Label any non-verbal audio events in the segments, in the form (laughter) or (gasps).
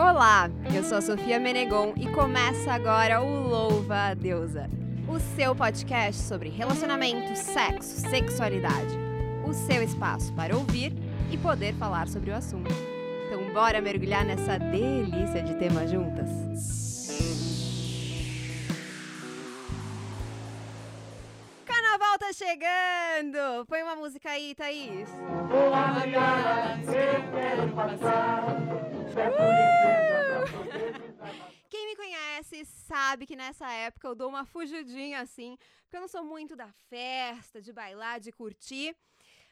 Olá, eu sou a Sofia Menegon e começa agora o Louva a Deusa, o seu podcast sobre relacionamento, sexo, sexualidade. O seu espaço para ouvir e poder falar sobre o assunto. Então, bora mergulhar nessa delícia de tema juntas? Carnaval tá chegando! Põe uma música aí, Thaís. Quem me conhece sabe que nessa época eu dou uma fugidinha assim, porque eu não sou muito da festa, de bailar, de curtir.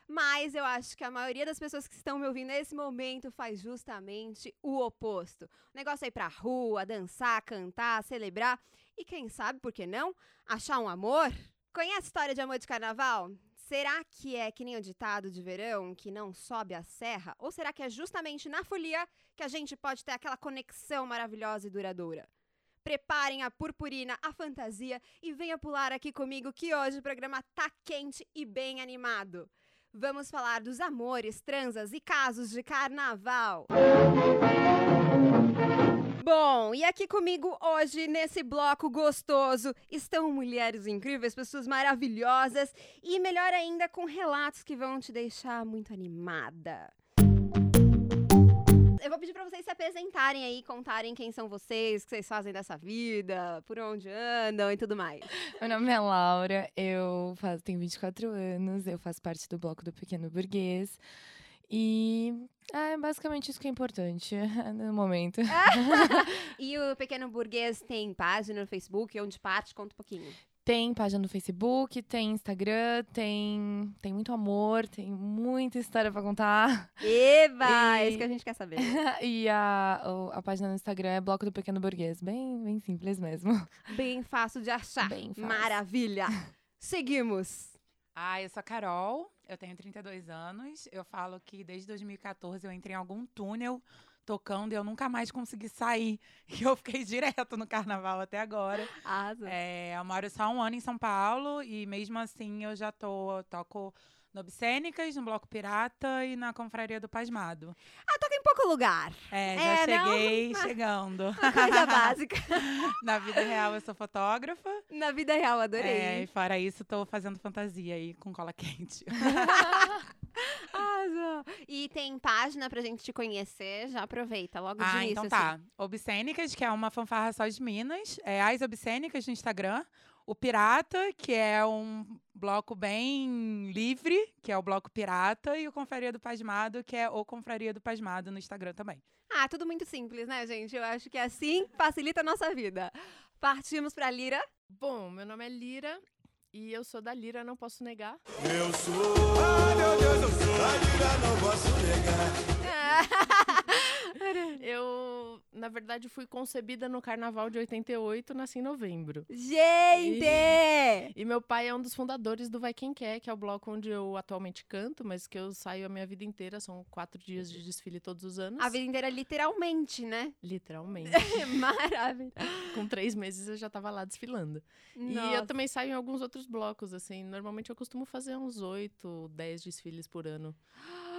Mas eu acho que a maioria das pessoas que estão me ouvindo nesse momento faz justamente o oposto. O negócio é ir pra rua, dançar, cantar, celebrar e quem sabe, por que não, achar um amor? Conhece a história de amor de carnaval? Será que é que nem o ditado de verão que não sobe a serra? Ou será que é justamente na folia que a gente pode ter aquela conexão maravilhosa e duradoura? Preparem a purpurina, a fantasia e venha pular aqui comigo que hoje o programa tá quente e bem animado. Vamos falar dos amores, transas e casos de carnaval. Bom, e aqui comigo hoje, nesse bloco gostoso, estão mulheres incríveis, pessoas maravilhosas e, melhor ainda, com relatos que vão te deixar muito animada. Eu vou pedir pra vocês se apresentarem aí, contarem quem são vocês, o que vocês fazem dessa vida, por onde andam e tudo mais. (laughs) Meu nome é Laura, eu faço, tenho 24 anos, eu faço parte do bloco do Pequeno Burguês. E é basicamente isso que é importante (laughs) no momento. (laughs) e o Pequeno Burguês tem página no Facebook, onde parte? Conta um pouquinho. Tem página no Facebook, tem Instagram, tem, tem muito amor, tem muita história pra contar. Eba! (laughs) E- É isso que a gente quer saber. (laughs) e a, a página no Instagram é Bloco do Pequeno Burguês. Bem, bem simples mesmo. Bem fácil de achar. Bem fácil. Maravilha! Seguimos. Ah, eu sou a Carol, eu tenho 32 anos. Eu falo que desde 2014 eu entrei em algum túnel tocando e eu nunca mais consegui sair. (laughs) E eu fiquei direto no carnaval até agora. Asa. É, eu moro só um ano em São Paulo e mesmo assim eu já tô, toco no Obscênicas, no Bloco Pirata e na Confraria do Pasmado. Ah, toca em pouco lugar. É, É, já não? cheguei (laughs) chegando. Uma coisa (laughs) básica. Na vida real eu sou fotógrafa. Na vida real, É, adorei. e fora isso, tô fazendo fantasia aí com cola quente. (laughs) Asa. E tem página pra gente te conhecer, já aproveita logo de Ah, início. então assim. tá. Obscênicas, que é uma fanfarra só de Minas. É As Obscênicas no Instagram. O Pirata, que é um bloco bem livre, que é o Bloco Pirata. E o Confraria do Pasmado, que é o Confraria do Pasmado no Instagram também. Ah, tudo muito simples, né, gente? Eu acho que assim facilita a nossa vida. Partimos pra Lira. Bom, meu nome é Lira e eu sou da Lira, não posso negar. Eu sou, ah, meu Deus, eu sou a Lira, não posso negar. Eu, na verdade, fui concebida no carnaval de 88, nasci em novembro. gente! E meu pai é um dos fundadores do Vai Quem Quer, que é o bloco onde eu atualmente canto, mas que eu saio a minha vida inteira. São quatro dias de desfile todos os anos. A vida inteira, literalmente, né? Literalmente. (laughs) Maravilha. Com três meses eu já tava lá desfilando. E eu Nossa. também saio em alguns outros blocos, assim. Normalmente eu costumo fazer uns oito, dez desfiles por ano. (gasps)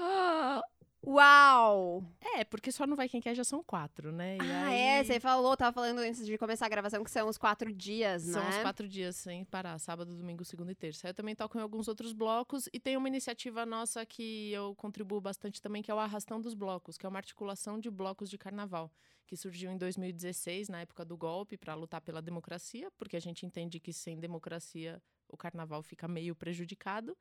Uau! É, porque só no Vai Quem Quer já são quatro, né? E Ah, aí é, você falou, tava falando antes de começar a gravação que são os quatro dias, São né? os quatro dias sem parar, sábado, domingo, segunda e terça. Eu também toco em alguns outros blocos e tem uma iniciativa nossa que eu contribuo bastante também, que é o Arrastão dos Blocos, que é uma articulação de blocos de carnaval, que surgiu em 2016, na época do golpe, para lutar pela democracia, porque a gente entende que sem democracia o carnaval fica meio prejudicado.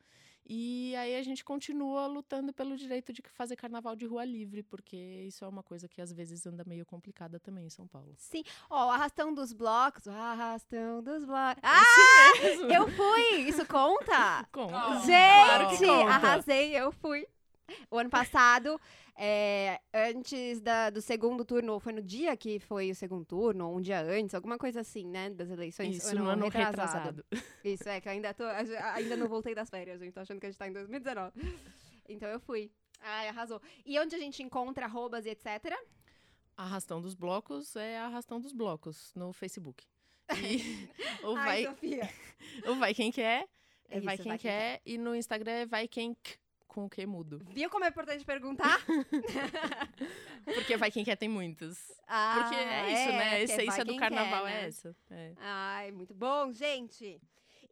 E aí a gente continua lutando pelo direito de fazer carnaval de rua livre, porque isso é uma coisa que às vezes anda meio complicada também em São Paulo. Sim. Ó, o arrastão dos blocos. O arrastão dos blocos. Ah! Eu fui! Isso conta? (laughs) Com. Gente, que conta. arrasei, eu fui. (laughs) O ano passado, é, antes da- do segundo turno, ou foi no dia que foi o segundo turno, ou um dia antes, alguma coisa assim, né? Das eleições. Isso, ou no ano retrasado. (laughs) Isso, é, que eu ainda, tô, ainda não voltei das férias, gente. Tô achando que a gente tá em 2019. Então eu fui. Ai, arrasou. E onde a gente encontra arrobas e etc? Arrastão dos Blocos é Arrastão dos Blocos no Facebook. E (laughs) o Ai, vai, Sofia. o vai quem quer, é vai quem vai quem quer, e no Instagram é vai quem K, com o que mudo. Viu como é importante perguntar? (laughs) Porque vai quem quer tem muitos. Ah, Porque é isso, né? A essência do carnaval quer, é né? essa. É. Ai, muito bom, gente.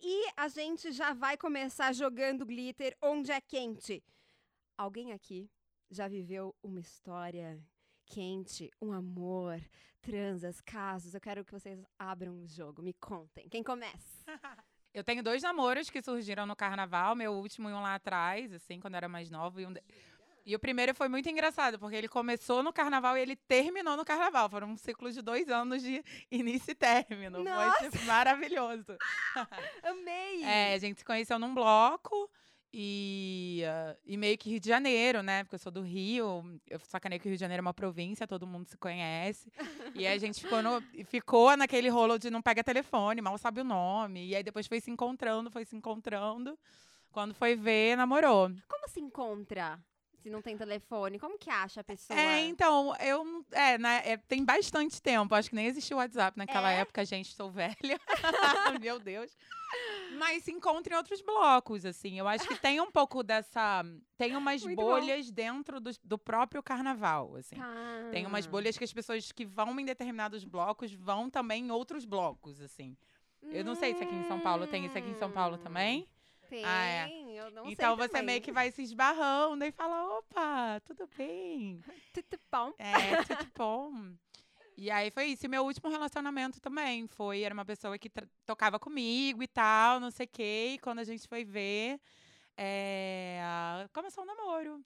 E a gente já vai começar jogando glitter onde é quente. Alguém aqui já viveu uma história quente, um amor, transas, casos? Eu quero que vocês abram o jogo, me contem. Quem começa? (laughs) Eu tenho dois namoros que surgiram no carnaval, meu último e um lá atrás, assim, quando eu era mais nova. E, um de- e o primeiro foi muito engraçado, porque ele começou no carnaval e ele terminou no carnaval. Foram um ciclo de dois anos de início e término. Nossa! Foi tipo, maravilhoso. (laughs) Amei! É, a gente se conheceu num bloco e, ah, e meio que Rio de Janeiro, né? Porque eu sou do Rio. Eu sacanei que o Rio de Janeiro é uma província, todo mundo se conhece. e a gente ficou, no, ficou naquele rolo de não pega telefone, mal sabe o nome. E aí depois foi se encontrando, foi se encontrando. Quando foi ver, namorou. Como se encontra se não tem telefone? Como que acha a pessoa? É, então, eu. É, na- é, tem bastante tempo. Acho que nem existia o WhatsApp naquela É? época, gente, sou velha. (laughs) Meu Deus. Mas se encontra em outros blocos, assim. Eu acho que tem um pouco dessa. Tem umas Muito bom. bolhas dentro do, do próprio carnaval, assim. Tá. Tem umas bolhas que as pessoas que vão em determinados blocos vão também em outros blocos, assim. Eu não sei se aqui em São Paulo tem isso aqui em São Paulo também. Tem, Ah, é. eu não então sei você meio também. que vai se esbarrando e fala: opa, tudo bem? (laughs) Tudo bom. É, tudo bom. E aí foi isso. E meu último relacionamento também foi, era uma pessoa que tocava comigo e tal, não sei o quê. E quando a gente foi ver, é, começou um namoro.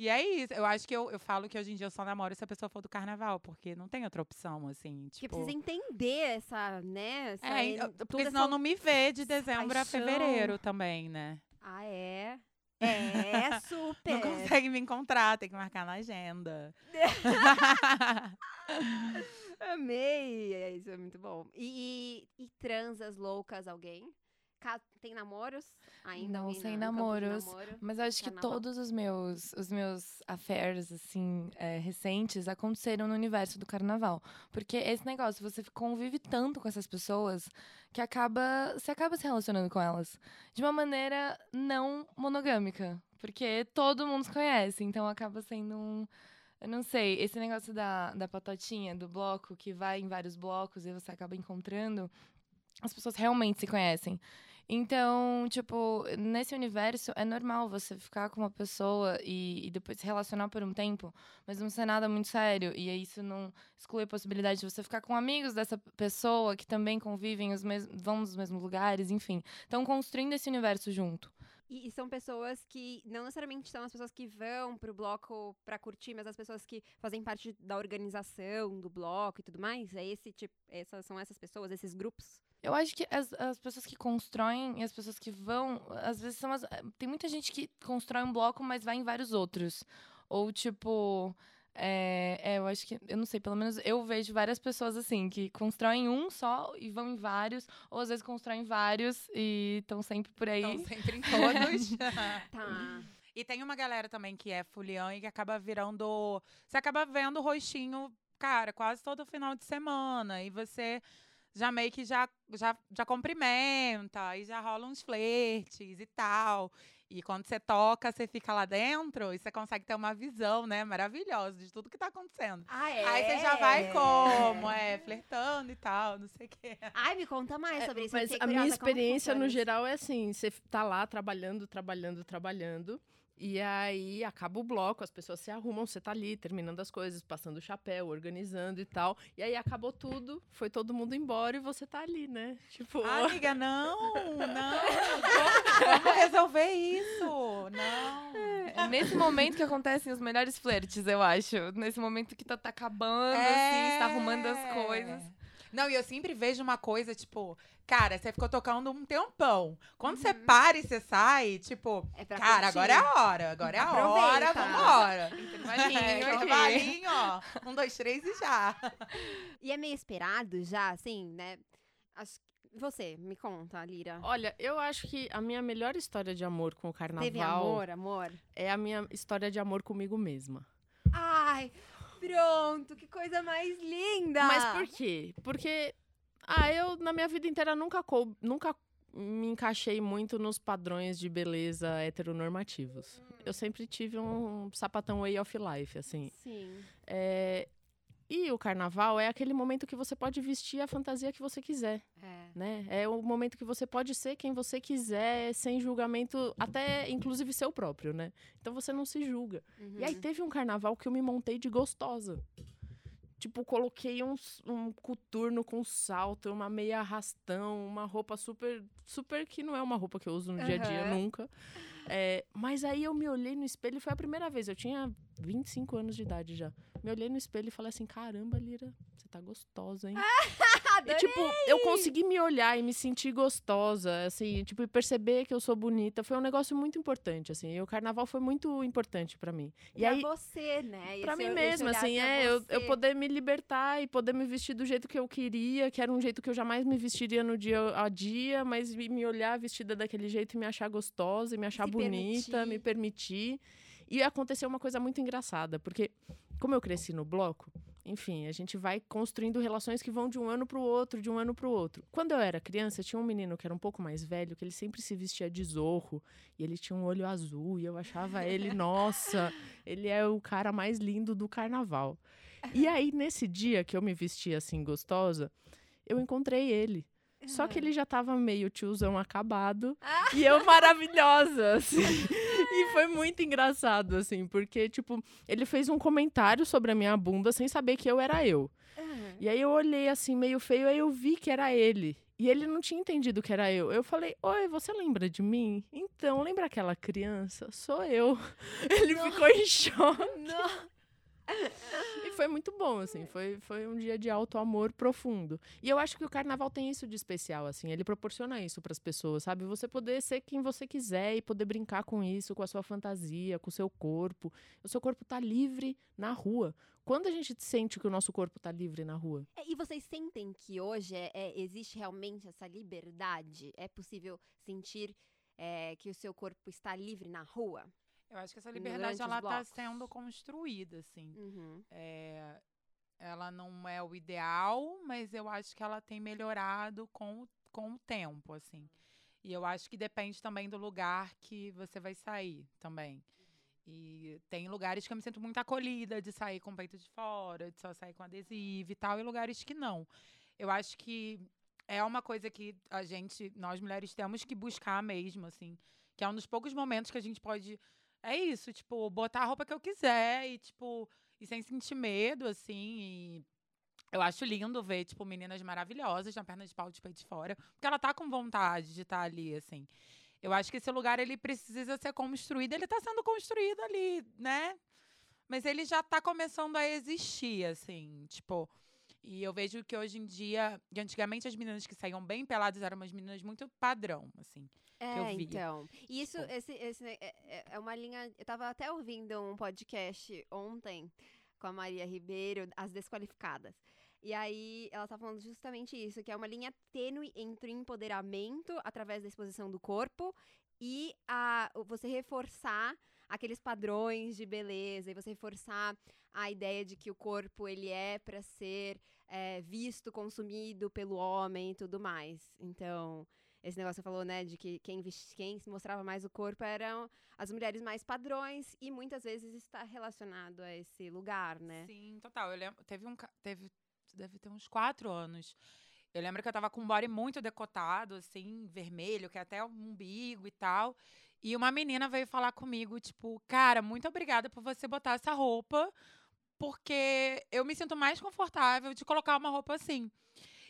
E é isso. Eu acho que eu, eu falo que hoje em dia eu só namoro se a pessoa for do carnaval, porque não tem outra opção, assim. Porque Tipo, precisa entender essa, né? Essa, é, en- porque essa- senão não me vê de dezembro a paixão. fevereiro também, né? Ah, é? É, (laughs) super. Não consegue me encontrar, tem que marcar na agenda. (laughs) Amei. É, Isso é muito bom. E, e, e transas loucas, alguém? Tem namoros ainda? Não, alguém sem namoros. namoro? Mas eu acho que Carnaval. todos os meus, os meus affairs, assim, é, recentes, aconteceram no universo do carnaval. Porque esse negócio, você convive tanto com essas pessoas que acaba, você acaba se relacionando com elas de uma maneira não monogâmica. Porque todo mundo se conhece, então acaba sendo um. Eu não sei, esse negócio da, da patotinha, do bloco, que vai em vários blocos e você acaba encontrando, as pessoas realmente se conhecem. Então, tipo, nesse universo é normal você ficar com uma pessoa e, e depois se relacionar por um tempo, mas não ser nada muito sério. E isso não exclui a possibilidade de você ficar com amigos dessa pessoa que também convivem, os mes vão nos mesmos lugares, enfim. Então, construindo esse universo junto. E, e são pessoas que não necessariamente são as pessoas que vão pro bloco pra curtir, mas as pessoas que fazem parte da organização do bloco e tudo mais. É esse tipo, essas são essas pessoas, esses grupos. Eu acho que as, as pessoas que constroem e as pessoas que vão, às vezes são as. Tem muita gente que constrói um bloco, mas vai em vários outros. Ou tipo. É, é, eu acho que. Eu não sei, pelo menos eu vejo várias pessoas assim, que constroem um só e vão em vários, ou às vezes constroem vários e estão sempre por aí. Estão sempre em todos. (laughs) Tá. E tem uma galera também que é fulião e que acaba virando. Você acaba vendo o rostinho, cara, quase todo final de semana. E você já meio que já, já, já cumprimenta, e já rola uns flertes e tal. E quando você toca, você fica lá dentro e você consegue ter uma visão, né, maravilhosa de tudo que tá acontecendo. Ah, é? Aí você já vai como? É, flertando e tal, não sei o quê. Ai, me conta mais É, sobre isso. eu mas a minha experiência no isso. geral é assim: você tá lá trabalhando, trabalhando, trabalhando. E aí acaba o bloco, as pessoas se arrumam, você tá ali terminando as coisas, passando o chapéu, organizando e tal. E aí acabou tudo, foi todo mundo embora e você tá ali, né? Tipo, (laughs) Amiga, não, não. (laughs) Vamos, resolver isso. Não. É nesse momento que acontecem os melhores flertes, eu acho. Nesse momento que tá, tá acabando, assim, você tá arrumando as coisas. É. Não, e eu sempre vejo uma coisa, tipo, cara, você ficou tocando um tempão. Quando você para e você sai, tipo, É cara, curtir. agora é a hora, agora é a hora, Aproveita. vambora. Intervalinho (laughs) (laughs) É, aqui. intervalinho, ó. Um, dois, três e já. (laughs) E é meio esperado já, assim, né? Acho... Você, me conta, Lira. olha, eu acho que a minha melhor história de amor com o carnaval Teve amor, amor? é a minha história de amor comigo mesma. Ai, pronto, que coisa mais linda! Mas por quê? Porque, ah, eu na minha vida inteira nunca, cou nunca me encaixei muito nos padrões de beleza heteronormativos. Eu sempre tive um sapatão way of life, assim. Sim. É, E o carnaval é aquele momento que você pode vestir a fantasia que você quiser, É. né? É o momento que você pode ser quem você quiser, sem julgamento, até inclusive seu próprio, né? Então você não se julga. E aí Uhum. teve um carnaval que eu me montei de gostosa. Tipo, coloquei um, um coturno com salto, uma meia arrastão, uma roupa super. Super que não é uma roupa que eu uso no dia a dia nunca. É, mas aí eu me olhei no espelho e foi a primeira vez. Eu tinha 25 anos de idade já. Me olhei no espelho e falei assim: caramba, Lira, você tá gostosa, hein? (laughs) E, tipo, eu consegui me olhar e me sentir gostosa, assim, tipo, e perceber que eu sou bonita. Foi um negócio muito importante, assim. E o carnaval foi muito importante pra mim. E pra aí, você, né? pra Esse- mim mesma, assim, é, eu, eu poder me libertar e poder me vestir do jeito que eu queria, que era um jeito que eu jamais me vestiria no dia a dia, mas me olhar vestida daquele jeito e me achar gostosa, e me achar Se bonita, me permitir. E aconteceu uma coisa muito engraçada, porque como eu cresci no bloco, enfim, a gente vai construindo relações que vão de um ano pro outro, de um ano pro outro. Quando eu era criança, tinha um menino que era um pouco mais velho, que ele sempre se vestia de zorro, e ele tinha um olho azul, e eu achava ele, (laughs) nossa, ele é o cara mais lindo do carnaval. E aí, nesse dia que eu me vesti assim, gostosa, eu encontrei ele. Só que ele já tava meio tiozão acabado e eu maravilhosa, assim. (laughs) E foi muito engraçado, assim, porque, tipo, ele fez um comentário sobre a minha bunda sem saber que eu era eu. Aham. E aí eu olhei assim, meio feio, aí eu vi que era ele. E ele não tinha entendido que era eu. Eu falei, oi, você lembra de mim? Então, lembra aquela criança? Sou eu. (laughs) Ele ficou em choque. Não. (laughs) E foi muito bom, assim. Foi, foi um dia de alto amor profundo. E eu acho que o carnaval tem isso de especial, assim. Ele proporciona isso para as pessoas, sabe? Você poder ser quem você quiser e poder brincar com isso, com a sua fantasia, com o seu corpo. O seu corpo tá livre na rua. Quando a gente sente que o nosso corpo tá livre na rua? É, E vocês sentem que hoje é- é- existe realmente essa liberdade? É possível sentir é, que o seu corpo está livre na rua? Eu acho que essa liberdade ela tá blocos. sendo construída, assim. Uhum. É, ela não é o ideal, mas eu acho que ela tem melhorado com, o- com o tempo, assim. E eu acho que depende também do lugar que você vai sair também. E tem lugares que eu me sinto muito acolhida de sair com o peito de fora, de só sair com adesivo e tal, e lugares que não. Eu acho que é uma coisa que a gente, nós mulheres, temos que buscar mesmo, assim. Que é um dos poucos momentos que a gente pode. É isso, tipo, botar a roupa que eu quiser e, tipo, e sem sentir medo, assim. E eu acho lindo ver, tipo, meninas maravilhosas na perna de pau de peito de fora. Porque ela tá com vontade de estar ali, assim. Eu acho que esse lugar, ele precisa ser construído. Ele tá sendo construído ali, né? Mas ele já tá começando a existir, assim. Tipo, e eu vejo que hoje em dia, e antigamente as meninas que saíam bem peladas eram umas meninas muito padrão, assim. É, eu via. então. E isso, Tipo- esse, esse é, é- é uma linha. Eu tava até ouvindo um podcast ontem com a Maria Ribeiro, As Desqualificadas. E aí ela tá falando justamente isso, que é uma linha tênue entre empoderamento através da exposição do corpo e a, o- você reforçar aqueles padrões de beleza e você reforçar a ideia de que o corpo ele é para ser é, visto, consumido pelo homem e tudo mais. Então, esse negócio que falou, né, de que quem, quem mostrava mais o corpo eram as mulheres mais padrões e muitas vezes está relacionado a esse lugar, né? Sim, total. Eu lembro, teve um, teve, deve ter uns quatro anos. Eu lembro que eu tava com um body muito decotado, assim, vermelho, que é até o umbigo e tal. E uma menina veio falar comigo, tipo, cara, muito obrigada por você botar essa roupa, porque eu me sinto mais confortável de colocar uma roupa assim.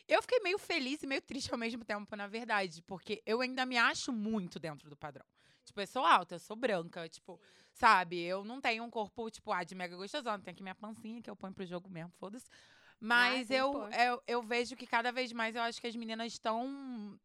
Eu fiquei meio feliz e meio triste ao mesmo tempo, na verdade, porque eu ainda me acho muito dentro do padrão. Tipo, eu sou alta, eu sou branca, tipo, sabe? Eu não tenho um corpo, tipo, ah, de mega gostosão. Tem aqui minha pancinha que eu ponho pro jogo mesmo, foda-se. Mas tem que eu, eu, eu vejo que cada vez mais eu acho que as meninas estão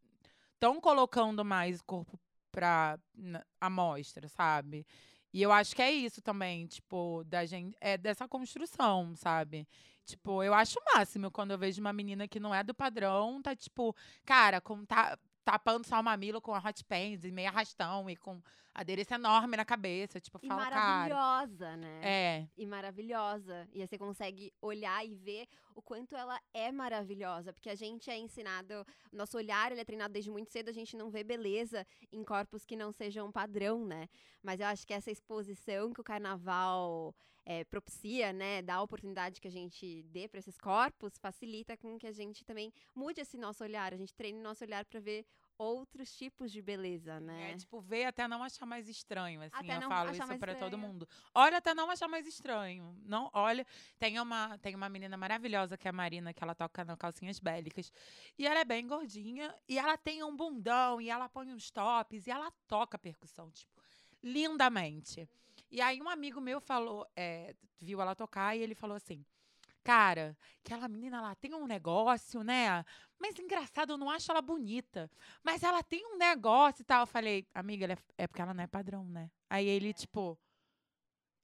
estão colocando mais o corpo pra na- amostra, sabe? E eu acho que é isso também, tipo, da gente, é dessa construção, sabe? Tipo, eu acho o máximo quando eu vejo uma menina que não é do padrão, tá tipo, cara, com tá tapando só o mamilo com a hot pants e meio arrastão e com adereço enorme na cabeça. Tipo, eu E falo, cara. maravilhosa, né? É. E maravilhosa. E aí você consegue olhar e ver o quanto ela é maravilhosa. Porque a gente é ensinado, nosso olhar ele é treinado desde muito cedo, a gente não vê beleza em corpos que não sejam padrão, né? Mas eu acho que essa exposição que o carnaval é, propicia, né? Dá a oportunidade que a gente dê para esses corpos, facilita com que a gente também mude esse nosso olhar. A gente treine o nosso olhar para ver outros tipos de beleza, né? É, tipo, ver até não achar mais estranho, assim, Até eu falo isso pra todo mundo. Olha até não achar mais estranho. Não, olha, tem uma, tem uma menina maravilhosa que é a Marina, que ela toca no Calcinhas Bélicas, e ela é bem gordinha, e ela tem um bundão, e ela põe uns tops, e ela toca percussão, tipo, lindamente. E aí um amigo meu falou, é, viu ela tocar, e ele falou assim, cara, aquela menina lá tem um negócio, né? Mas engraçado, eu não acho ela bonita. Mas ela tem um negócio e tal. Eu falei, amiga, é, é porque ela não é padrão, né? Aí ele, tipo,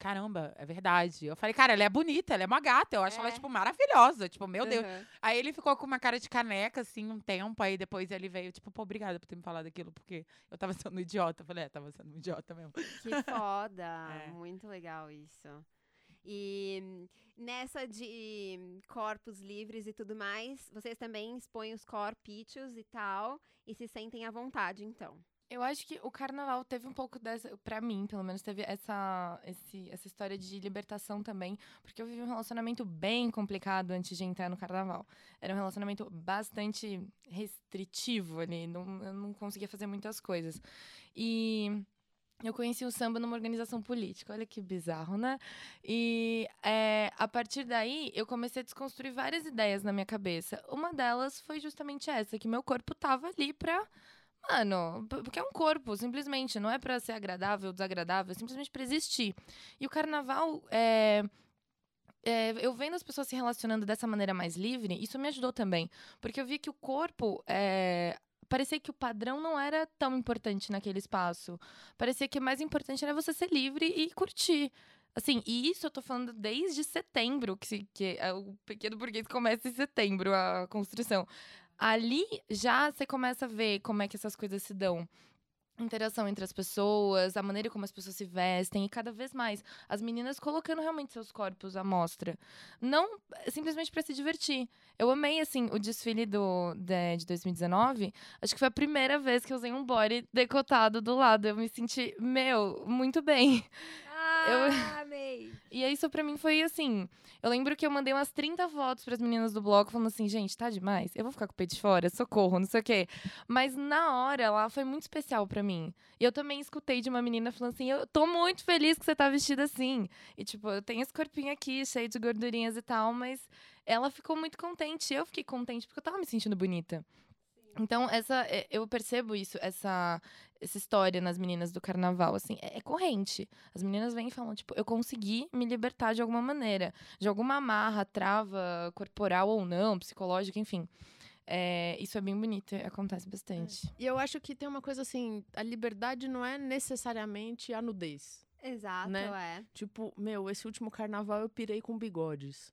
caramba, é verdade. Eu falei, cara, ela é bonita, ela é uma gata. Eu acho ela, É. tipo, maravilhosa. Tipo, meu Deus. Aham. Aí ele ficou com uma cara de caneca, assim, um tempo. Aí depois ele veio, tipo, pô, obrigada por ter me falado aquilo, porque eu tava sendo um idiota. Eu falei, é, tava sendo um idiota mesmo. Que foda! (laughs) É. Muito legal isso. E nessa de corpos livres e tudo mais, vocês também expõem os corpítios e tal, e se sentem à vontade, então. Eu acho que o carnaval teve um pouco dessa, pra mim, pelo menos, teve essa, esse- essa história de libertação também, porque eu vivi um relacionamento bem complicado antes de entrar no carnaval. Era um relacionamento bastante restritivo ali, não, eu não conseguia fazer muitas coisas. E eu conheci o samba numa organização política, olha que bizarro, né? E é, a partir daí, eu comecei a desconstruir várias ideias na minha cabeça. Uma delas foi justamente essa, que meu corpo tava ali pra Mano, porque é um corpo, simplesmente. Não é pra ser agradável, desagradável, é simplesmente pra existir. E o carnaval, é, é, eu vendo as pessoas se relacionando dessa maneira mais livre, isso me ajudou também. Porque eu vi que o corpo. é, parecia que o padrão não era tão importante naquele espaço. Parecia que o mais importante era você ser livre e curtir. Assim, e isso eu tô falando desde setembro, que, que é o pequeno burguês começa em setembro a construção. Ali já você começa a ver como é que essas coisas se dão. Interação entre as pessoas, a maneira como as pessoas se vestem, e cada vez mais as meninas colocando realmente seus corpos à mostra. Não eh, simplesmente para se divertir. Eu amei, assim, o desfile do, de, de 2019. Acho que foi a primeira vez que eu usei um body decotado do lado. Eu me senti, meu, muito bem. (laughs) Ah, amei! (laughs) E isso pra mim foi assim. Eu lembro que eu mandei umas 30 fotos pras meninas do bloco, falando assim, gente, tá demais. Eu vou ficar com o peito de fora, socorro, não sei o quê. Mas na hora lá foi muito especial pra mim. E eu também escutei de uma menina falando assim: eu tô muito feliz que você tá vestida assim. E tipo, eu tenho esse corpinho aqui, cheio de gordurinhas e tal, mas ela ficou muito contente. Eu fiquei contente porque eu tava me sentindo bonita. Então, essa, é, eu percebo isso, essa, essa história nas meninas do carnaval, assim, é, é corrente. As meninas vêm e falam, tipo, eu consegui me libertar de alguma maneira, de alguma amarra, trava corporal ou não, psicológica, enfim. É, isso é bem bonito, acontece bastante. E eu acho que tem uma coisa assim, a liberdade não é necessariamente a nudez. Exato, Né? é. Tipo, meu, esse último carnaval eu pirei com bigodes.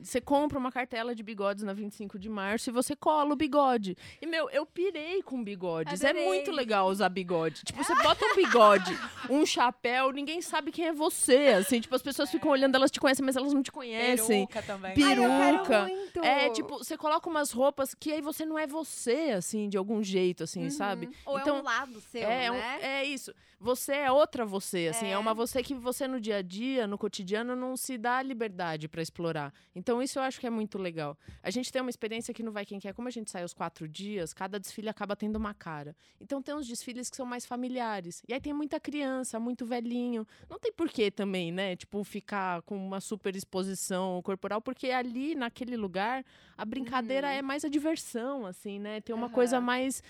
Você compra uma cartela de bigodes na 25 de março e você cola o bigode. E, meu, eu pirei com bigodes. É Adorei. muito legal usar bigode. Tipo, você (laughs) bota um bigode, um chapéu, ninguém sabe quem é você. Assim, tipo, as pessoas ficam olhando, elas te conhecem, mas elas não te conhecem. Peruca também. Ai, peruca. muito! É, tipo, você coloca umas roupas que aí você não é você, assim, de algum jeito, assim, Uhum. sabe? Ou é Então, um lado seu, é, um- né? é isso. Você é outra você, assim, é. É. uma você que você no dia a dia, no cotidiano, não se dá liberdade pra explorar. Então, isso eu acho que é muito legal. A gente tem uma experiência que não vai quem quer. Como a gente sai os quatro dias, cada desfile acaba tendo uma cara. Então, tem uns desfiles que são mais familiares. E aí tem muita criança, muito velhinho. Não tem porquê também, né? Tipo, ficar com uma super exposição corporal, porque ali, naquele lugar, a brincadeira Uhum. é mais a diversão, assim, né? Tem uma Aham. coisa mais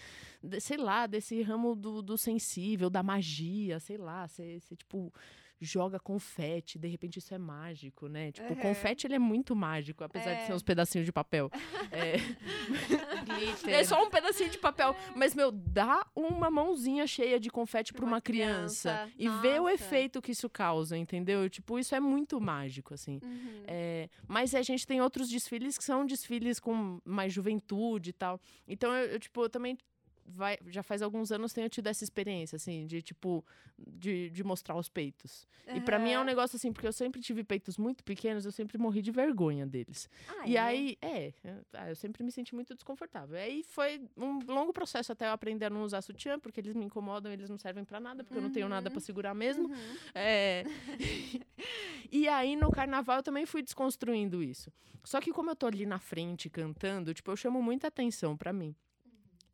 sei lá, desse ramo do, do sensível, da magia, sei lá, você, tipo, joga confete, de repente isso é mágico, né? Tipo, o Aham. confete, ele é muito mágico, apesar de É. ser uns pedacinhos de papel. É, (laughs) é só um pedacinho de papel, mas, meu, dá uma mãozinha cheia de confete pra Pra uma uma criança, criança. e vê o Nossa. efeito que isso causa, entendeu? Tipo, isso é muito mágico, assim. Uhum. É, mas a gente tem outros desfiles que são desfiles com mais juventude e tal. Então, eu, eu, tipo, eu também vai, já faz alguns anos tenho tido essa experiência, assim, de tipo, de, de mostrar os peitos. E pra mim é um negócio assim, porque eu sempre tive peitos muito pequenos, eu sempre morri de vergonha deles. Ah, E é? aí, é, eu- ah, eu sempre me senti muito desconfortável. Aí foi um longo processo até eu aprender a não usar sutiã, porque eles me incomodam, eles não servem pra nada, porque eu não tenho nada Uhum. pra segurar mesmo. Uhum. É. (laughs) e aí, no carnaval, eu também fui desconstruindo isso. Só que como eu tô ali na frente cantando, tipo, eu chamo muita atenção pra mim.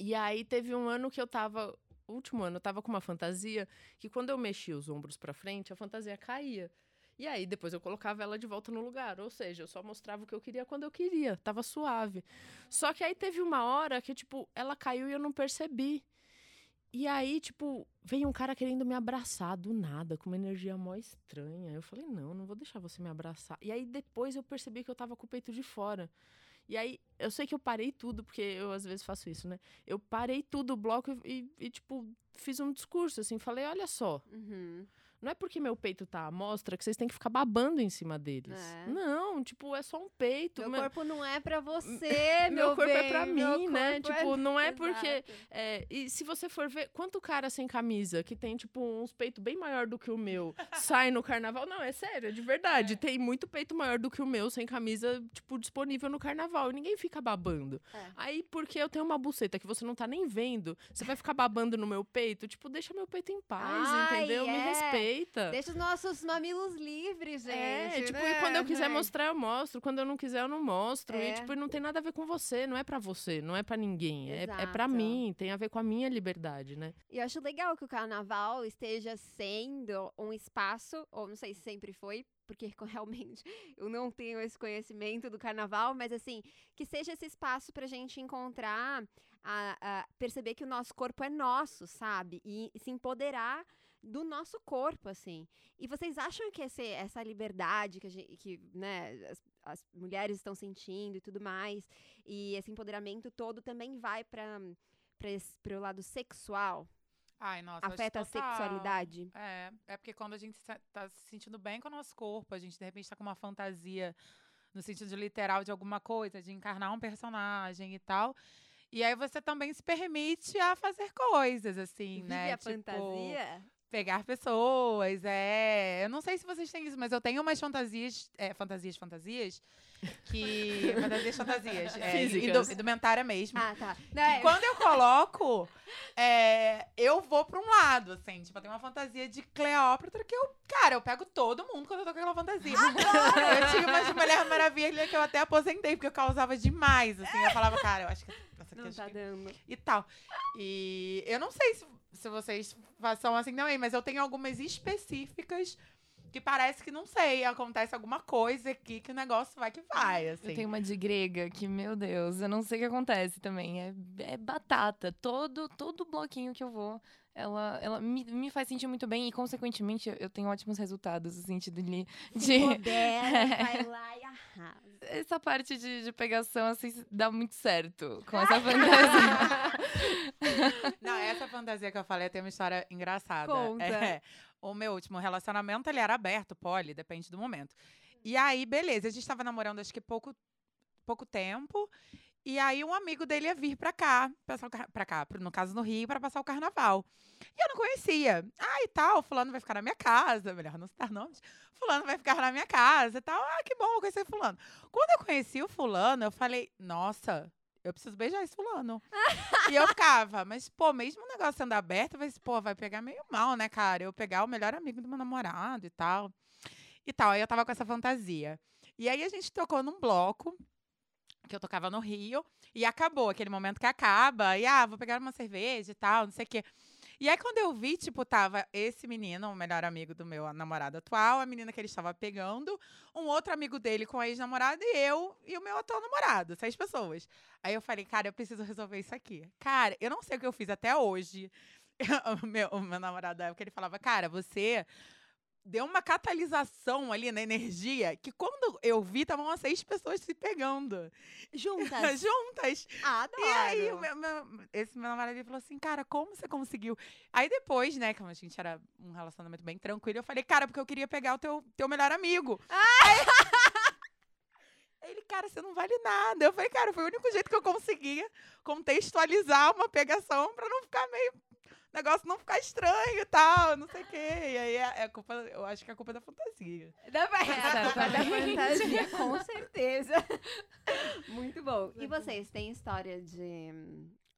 E aí teve um ano que eu tava. Último ano, eu tava com uma fantasia que quando eu mexia os ombros pra frente, a fantasia caía. E aí, depois eu colocava ela de volta no lugar. Ou seja, eu só mostrava o que eu queria quando eu queria. Tava suave. Só que aí teve uma hora que, tipo, ela caiu e eu não percebi. E aí, tipo, veio um cara querendo me abraçar do nada, com uma energia mó estranha. Eu falei, não, não vou deixar você me abraçar. E aí depois eu percebi que eu tava com o peito de fora. E aí, eu sei que eu parei tudo, porque eu às vezes faço isso, né? Eu parei tudo o bloco e, e, e, tipo, fiz um discurso, assim, falei, olha só, Uhum. Não é porque meu peito tá à mostra que vocês têm que ficar babando em cima deles. É. Não, tipo, é só um peito. Meu meu- corpo não é pra você, (laughs) meu meu corpo é bem, pra meu mim, né? corpo Tipo, não é porque é, e se você for ver, quanto cara sem camisa, que tem, tipo, uns peitos bem maior do que o meu, (laughs) sai no carnaval? Não, é sério, é de verdade. Tem muito peito maior do que o meu, sem camisa, tipo, disponível no carnaval. E ninguém fica babando. É. Aí, porque eu tenho uma buceta que você não tá nem vendo, você vai ficar babando no meu peito? Tipo, deixa meu peito em paz, Ai, entendeu? Me é. Respeita. Deixa os nossos mamilos livres, gente. É, tipo, né? e quando eu quiser mostrar, eu mostro. Quando eu não quiser, eu não mostro. É. E, tipo, não tem nada a ver com você, não é pra você, não é pra ninguém. É, é pra Exato. mim, tem a ver com a minha liberdade, né? E eu acho legal que o carnaval esteja sendo um espaço, ou não sei se sempre foi, porque (laughs) realmente eu não tenho esse conhecimento do carnaval, mas assim, que seja esse espaço pra gente encontrar, a, a perceber que o nosso corpo é nosso, sabe? E, se empoderar do nosso corpo, assim. E vocês acham que esse, essa liberdade que, a gente, que né, as, as mulheres estão sentindo e tudo mais, e esse empoderamento todo também vai para para o lado sexual? Ai, nossa, afeta a sexualidade? É, é porque quando a gente se- tá se sentindo bem com o nosso corpo, a gente de repente tá com uma fantasia no sentido literal de alguma coisa, de encarnar um personagem e tal. E aí você também se permite a fazer coisas, assim, Vive né? a Tipo, fantasia? Pegar pessoas, é. Eu não sei se vocês têm isso, mas eu tenho umas fantasias, é, fantasias, fantasias, que. (laughs) fantasias, fantasias. É, indumentária mesmo. Ah, tá. Não, Que é- quando eu coloco, é, eu vou pra um lado, assim. Tipo, eu tenho uma fantasia de Cleópatra que eu, cara, eu pego todo mundo quando eu tô com aquela fantasia. eu tinha uma de Mulher Maravilha que eu até aposentei, porque eu causava demais, assim. Eu falava, cara, eu acho que essa aqui Não tá que- dando. e tal. E eu não sei se, se vocês são assim também, mas eu tenho algumas específicas que parece que, não sei, acontece alguma coisa aqui que o negócio vai que vai, assim. Eu tenho uma de grega que, meu Deus, eu não sei o que acontece também. É, é batata. Todo, todo bloquinho que eu vou, ela, ela me, me faz sentir muito bem e, consequentemente, eu- eu tenho ótimos resultados no sentido de. de Empodera, (laughs) vai lá e arrasa. essa parte de, de pegação, assim, dá muito certo com essa (laughs) fantasia. Não, essa fantasia que eu falei tem uma história engraçada. Conta. É, o meu último relacionamento, ele era aberto, poli, depende do momento. E aí, beleza, a gente tava namorando acho que pouco, pouco tempo. E aí um amigo dele ia vir pra cá, passar pra cá, no caso no Rio, pra passar o carnaval. E eu não conhecia. Ah, e tal, fulano vai ficar na minha casa, melhor não citar (laughs) nomes. Fulano vai ficar na minha casa e tal. Ah, que bom, vou conhecer fulano. Quando eu conheci o fulano, eu falei, nossa, eu preciso beijar esse fulano. (laughs) e eu ficava, mas, pô, mesmo o negócio sendo aberto, vai, pô, vai pegar meio mal, né, cara? Eu pegar o melhor amigo do meu namorado e tal. E tal. Aí eu tava com essa fantasia. E aí a gente tocou num bloco que eu tocava no Rio, e acabou aquele momento que acaba, e ah, vou pegar uma cerveja e tal, não sei o quê. E aí, quando eu vi, tipo, tava esse menino, o melhor amigo do meu namorado atual, a menina que ele estava pegando, um outro amigo dele com a ex-namorada e eu e o meu atual namorado, seis pessoas. Aí eu falei, cara, eu preciso resolver isso aqui. Cara, eu não sei o que eu fiz até hoje. (laughs) o, meu, o meu namorado da época, ele falava, cara, você deu uma catalisação ali na energia que quando eu vi, estavam as seis pessoas se pegando. Juntas. (laughs) Juntas. Adoro. E aí, meu- meu- esse meu namorado ele falou assim, cara, como você conseguiu? Aí depois, né, como a gente era um relacionamento bem tranquilo, eu falei, cara, porque eu queria pegar o teu, teu melhor amigo. (laughs) Ele, cara, você não vale nada. Eu falei, cara, foi o único jeito que eu conseguia contextualizar uma pegação pra não ficar meio. O negócio não ficar estranho e tal, não sei o quê. E aí é, é culpa, eu acho que é culpa da fantasia. Da, da Exatamente. fantasia, com certeza. (laughs) Muito bom. E vocês, têm história de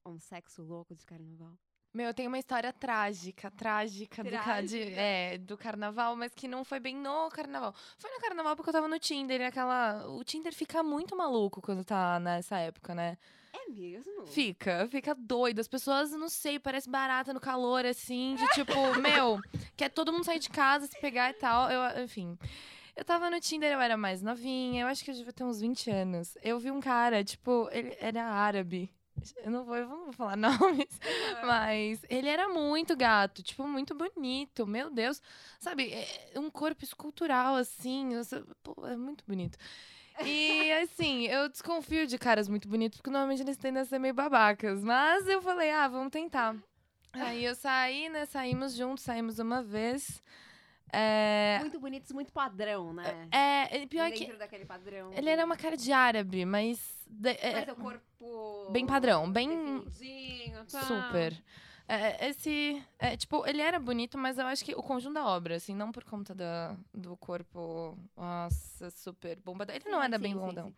um sexo louco de carnaval? Meu, eu tenho uma história trágica, trágica, do, ca- de- Trágica? é, do carnaval, mas que não foi bem no carnaval. Foi no carnaval porque eu tava no Tinder, e aquela. O Tinder fica muito maluco quando tá nessa época, né? É mesmo? Fica, fica doido. As pessoas, não sei, parece barata no calor, assim, de tipo, (laughs) meu, quer todo mundo sair de casa, se pegar e tal. Eu, enfim. Eu tava no Tinder, eu era mais novinha, eu acho que eu devia ter uns 20 anos. Eu vi um cara, tipo, ele era árabe. Eu não vou, eu não vou falar (laughs) nomes, mas ele era muito gato, tipo, muito bonito, meu Deus. Sabe, é um corpo escultural, assim, eu pô, é muito bonito. E assim, eu desconfio de caras muito bonitos, porque normalmente eles tendem a ser meio babacas. Mas eu falei, ah, vamos tentar. Aí eu saí, né? Saímos juntos, saímos uma vez. É. Muito bonitos, muito padrão, né? É, e pior que. Dentro daquele padrão. Ele era uma cara de árabe, mas. de- é, Mas o corpo... bem padrão, bem- tá. Super. É, esse. É, tipo, ele era bonito, mas eu acho que o conjunto da obra, assim, não por conta da, do corpo. Nossa, super bombadão. Ele não Sim, era sim, bem sim, sim.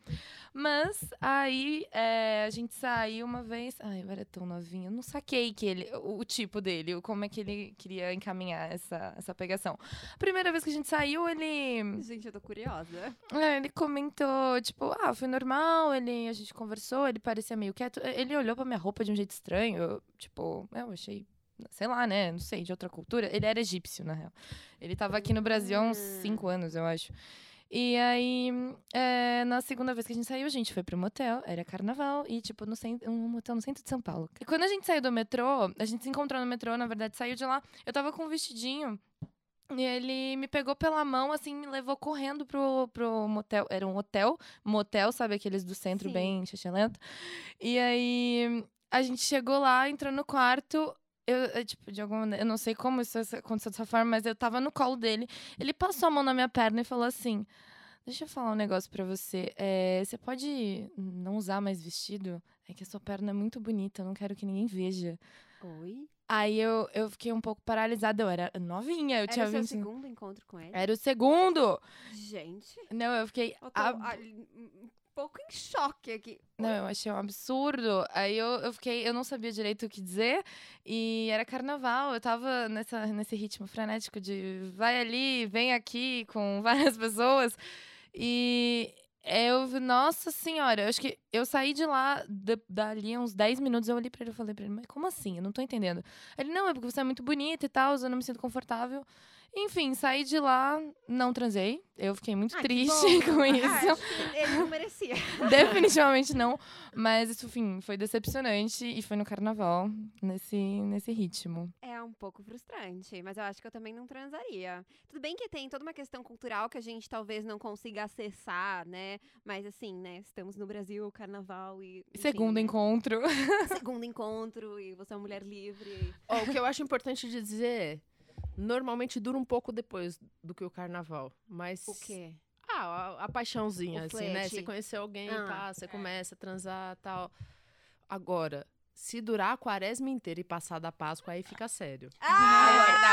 Mas aí é, a gente saiu uma vez. Ai, eu era tão novinha. Eu não saquei que ele, o, o tipo dele, como é que ele queria encaminhar essa, essa pegação. A primeira vez que a gente saiu, ele. Gente, eu tô curiosa. É, ele comentou, tipo, ah, foi normal, ele, a gente conversou, ele parecia meio quieto. Ele olhou pra minha roupa de um jeito estranho, eu, tipo, eu achei, sei lá, né, não sei, de outra cultura. Ele era egípcio, na real. Ele tava aqui no Brasil há uns Hum. cinco anos, eu acho. E aí, é, na segunda vez que a gente saiu, a gente foi pro motel, era carnaval, e tipo, no centro, um motel no centro de São Paulo. E quando a gente saiu do metrô, a gente se encontrou no metrô, na verdade, saiu de lá, eu tava com um vestidinho, e ele me pegou pela mão, assim, me levou correndo pro, pro motel. Era um hotel, motel, sabe? Aqueles do centro Sim. bem xixelento. E aí, a gente chegou lá, entrou no quarto. Eu, eu, tipo, de alguma maneira, eu não sei como isso aconteceu dessa forma, mas eu tava no colo dele. Ele passou a mão na minha perna e falou assim: Deixa eu falar um negócio pra você. É, você pode não usar mais vestido? É que a sua perna é muito bonita, eu não quero que ninguém veja. Oi? Aí eu, eu fiquei um pouco paralisada. Eu era novinha, eu Era tinha o seu 20 segundo encontro com ele? Era o segundo! Gente, Não, eu fiquei. eu tô ab- pouco em choque aqui. Não, eu achei um absurdo. Aí eu, eu fiquei, eu não sabia direito o que dizer. E era carnaval, eu tava nessa, nesse ritmo frenético de vai ali, vem aqui com (laughs) várias pessoas. E eu, nossa senhora, eu acho que eu saí de lá, de- dali uns 10 minutos, eu olhei pra ele e falei pra ele, mas como assim? Eu não tô entendendo. Ele, não, é porque você é muito bonita e tal, eu não me sinto confortável. Enfim, saí de lá, não transei. Eu fiquei muito Ah, triste bom. (laughs) com Ah, isso. acho que ele não merecia. (laughs) Definitivamente não. Mas isso, enfim, foi decepcionante e foi no carnaval, nesse, nesse ritmo. É um pouco frustrante, mas eu acho que eu também não transaria. Tudo bem que tem toda uma questão cultural que a gente talvez não consiga acessar, né? Mas assim, né? Estamos no Brasil, carnaval e. enfim, Segundo né? encontro. Segundo encontro e você é uma mulher livre. Ó, o que eu acho importante de dizer é, normalmente dura um pouco depois do que o carnaval, mas O quê? Ah, a, a paixãozinha, O assim, né? flerte. Você conheceu alguém, Ah, pá, você começa a transar tal. Agora, se durar a quaresma inteira e passar da Páscoa, aí fica sério. Ah,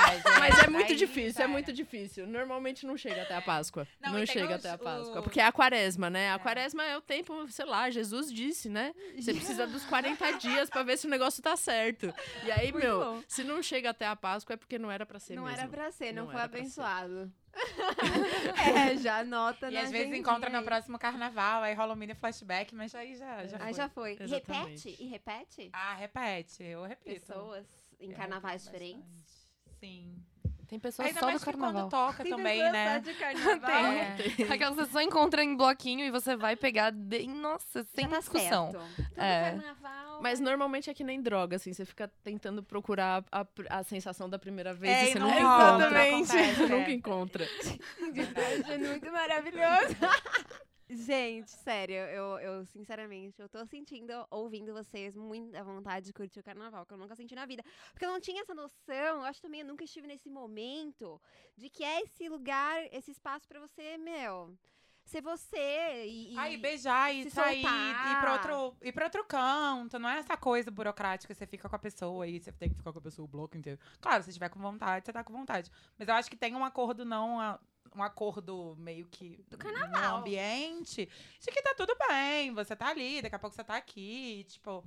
é verdade. Mas é muito Aí, difícil, é muito difícil. Normalmente não chega até a Páscoa. Não, Não, chega os- até a Páscoa. o- Porque é a quaresma, né? A quaresma é o tempo, sei lá, Jesus disse, né? Você precisa dos 40 dias pra ver se o negócio tá certo. E aí, Muito meu, bom. se não chega até a Páscoa é porque não era pra ser não mesmo. era pra ser, não, Não foi abençoado. (laughs) é, já anota E às vezes agendinha encontra no próximo carnaval, aí rola um mini flashback, mas aí já, já Aí foi. já foi. E Exatamente. repete? E repete? Ah, repete, eu repito. Pessoas em Eu carnavais diferentes? bastante. Sim. Tem pessoas Ainda só mais do que carnaval. quando toca também, né? de carnaval. É. (laughs) Aquela você só encontra em bloquinho e você vai pegar. De... Nossa, sem tá discussão. certo. Todo É. carnaval. Mas normalmente é que nem droga, assim, você fica tentando procurar a, a sensação da primeira vez É, e você não nunca encontra. acontece, (laughs) Você é. nunca encontra. (laughs) é muito maravilhoso. Gente, sério, eu, eu sinceramente, eu tô sentindo, ouvindo vocês, muita vontade de curtir o carnaval, que eu nunca senti na vida. Porque eu não tinha essa noção, eu acho também, eu nunca estive nesse momento de que é esse lugar, esse espaço pra você, meu, ser você e. e- Aí beijar e sair, soltar. ir pra, outro, ir pra outro canto. Não é essa coisa burocrática, você fica com a pessoa e você tem que ficar com a pessoa o bloco inteiro. Claro, se tiver com vontade, você tá com vontade. Mas eu acho que tem um acordo, não. Um acordo meio que Do no carnaval. ambiente de que tá tudo bem, você tá ali, daqui a pouco você tá aqui, tipo,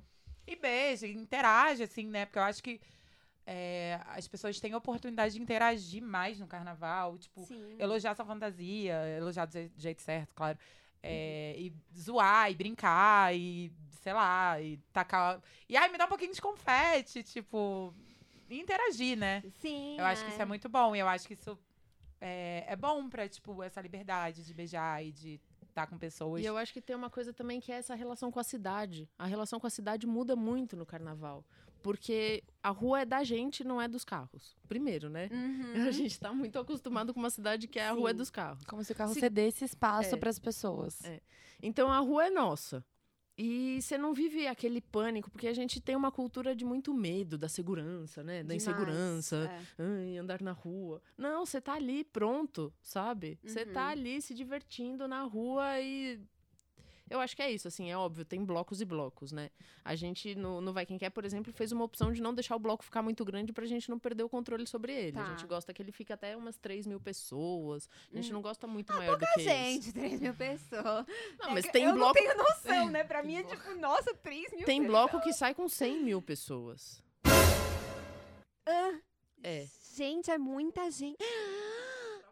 e beija, interage, assim, né? Porque eu acho que é, as pessoas têm a oportunidade de interagir mais no carnaval, tipo, Sim. elogiar sua fantasia, elogiar do jei- jeito certo, claro. É, E zoar, e brincar, e sei lá, e tacar. E ai, me dá um pouquinho de confete, tipo. E interagir, né? Sim. Eu acho que isso é muito bom. E eu acho que isso é, é bom pra, tipo, essa liberdade de beijar e de estar com pessoas. E eu acho que tem uma coisa também que é essa relação com a cidade. A relação com a cidade muda muito no carnaval. Porque a rua é da gente, não é dos carros. Primeiro, né? Uhum. A gente tá muito acostumado com uma cidade que é a rua é Sim. dos carros. Como se o carro Se- cedesse espaço É. para as pessoas. É. Então a rua é nossa. E você não vive aquele pânico, porque a gente tem uma cultura de muito medo da segurança, né? Da Demais. insegurança. É. Ai, andar na rua. Não, você tá ali pronto, sabe? Você tá Uhum. ali se divertindo na rua e. Eu acho que é isso, assim, é óbvio, tem blocos e blocos, né? A gente, no, no Vai Quem Quer, por exemplo, fez uma opção de não deixar o bloco ficar muito grande pra gente não perder o controle sobre ele. A Tá. gente gosta que ele fique até umas 3 mil pessoas. A gente Hum. não gosta muito maior do que isso. Gente, 3 mil pessoas. Não, É mas tem eu bloco. não tenho noção, né? Pra (laughs) mim é tipo, nossa, 3 mil Tem pessoas. bloco que sai com 100 mil pessoas. Ah, É. Gente, é muita gente.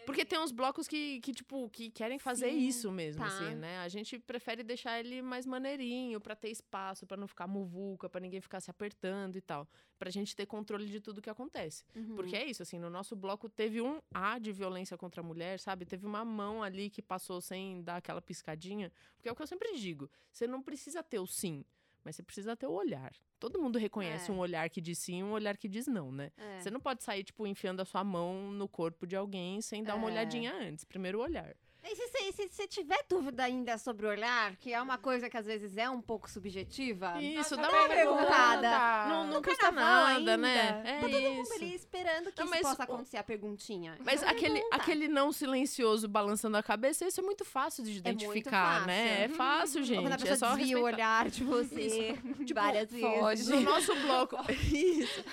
Porque tem uns blocos que, que tipo, que querem fazer Sim, isso mesmo, tá. assim, né? A gente prefere deixar ele mais maneirinho, pra ter espaço, pra não ficar muvuca, pra ninguém ficar se apertando e tal. Pra gente ter controle de tudo que acontece. Uhum. Porque é isso, assim, no nosso bloco teve um A de violência contra a mulher, sabe? Teve uma mão ali que passou sem dar aquela piscadinha. Porque é o que eu sempre digo: você não precisa ter o sim, mas você precisa ter o olhar. Todo mundo reconhece É. um olhar que diz sim e um olhar que diz não, né? É. Você não pode sair, tipo, enfiando a sua mão no corpo de alguém sem dar uma É. olhadinha antes. Primeiro o olhar. E se você se, tiver dúvida ainda sobre o olhar, que é uma coisa que às vezes é um pouco subjetiva. Isso, dá dá uma perguntada. Não, não No custa nada, né? É tá todo mundo isso. ali esperando que Não, isso possa o- acontecer a perguntinha. Mas Então, aquele, pergunta. aquele não silencioso balançando a cabeça, isso é muito fácil de É identificar, né? É fácil. Ou gente. Quando a é pessoa só desvia o olhar de (laughs) você várias vezes. No nosso bloco. (laughs) (laughs) Isso.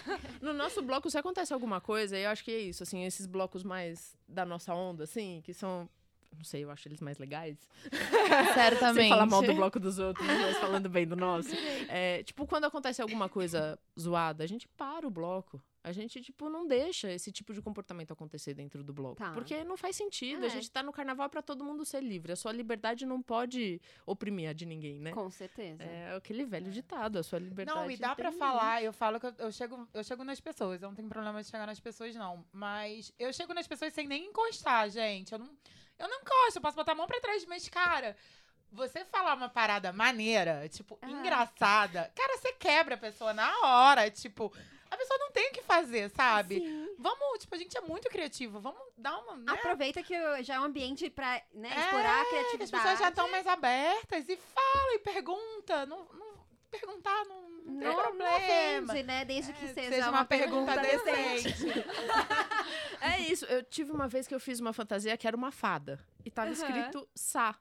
No nosso bloco, se acontece alguma coisa, eu acho que é isso, assim, esses blocos mais da nossa onda, assim, que são. Não sei, eu acho eles mais legais. Certamente. (laughs) (laughs) Sem falar mal do bloco dos outros, mas falando bem do nosso. (laughs) É, tipo, quando acontece alguma coisa zoada, a gente para o bloco. A gente, tipo, não deixa esse tipo de comportamento acontecer dentro do bloco. Tá. Porque não faz sentido. É. A gente tá no carnaval pra todo mundo ser livre. A sua liberdade não pode oprimir a de ninguém, né? Com certeza. É aquele velho ditado, a sua liberdade. Não, e dá tem falar, eu falo que eu, eu chego, eu chego nas pessoas, eu não tenho problema de chegar nas pessoas, não. Mas eu chego nas pessoas sem nem encostar, gente. Eu não, eu não encosto, eu posso botar a mão pra trás, mas, cara, você falar uma parada maneira, tipo, Ah. engraçada, cara, você quebra a pessoa na hora, tipo, a pessoa não tem o que fazer, sabe? Sim. Vamos, tipo, a gente é muito criativo, vamos dar uma. Né? Aproveita que já é um ambiente pra né, É, explorar a criatividade. as pessoas já estão mais abertas e fala e pergunta. Não, não- perguntar não, não tem problema. Não ofende, né? Desde que É, seja, uma, pergunta, decente. (laughs) É isso. Eu tive uma vez que eu fiz uma fantasia que era uma fada. E tava Aham. escrito Sá.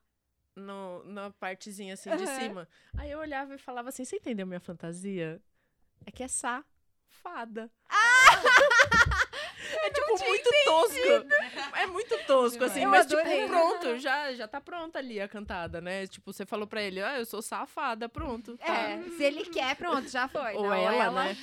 No, na partezinha assim de Aham. cima. Aí eu olhava e falava assim: Você entendeu minha fantasia? É que é Sá, fada. (laughs) É tipo muito tosco. É muito tosco, assim, Eu mas tipo, adorei. pronto, já, já tá pronta ali a cantada, né? Tipo, você falou pra ele, ah, eu sou safada, pronto. tá. É, se ele quer, pronto, já foi. Ou Não, ela, né?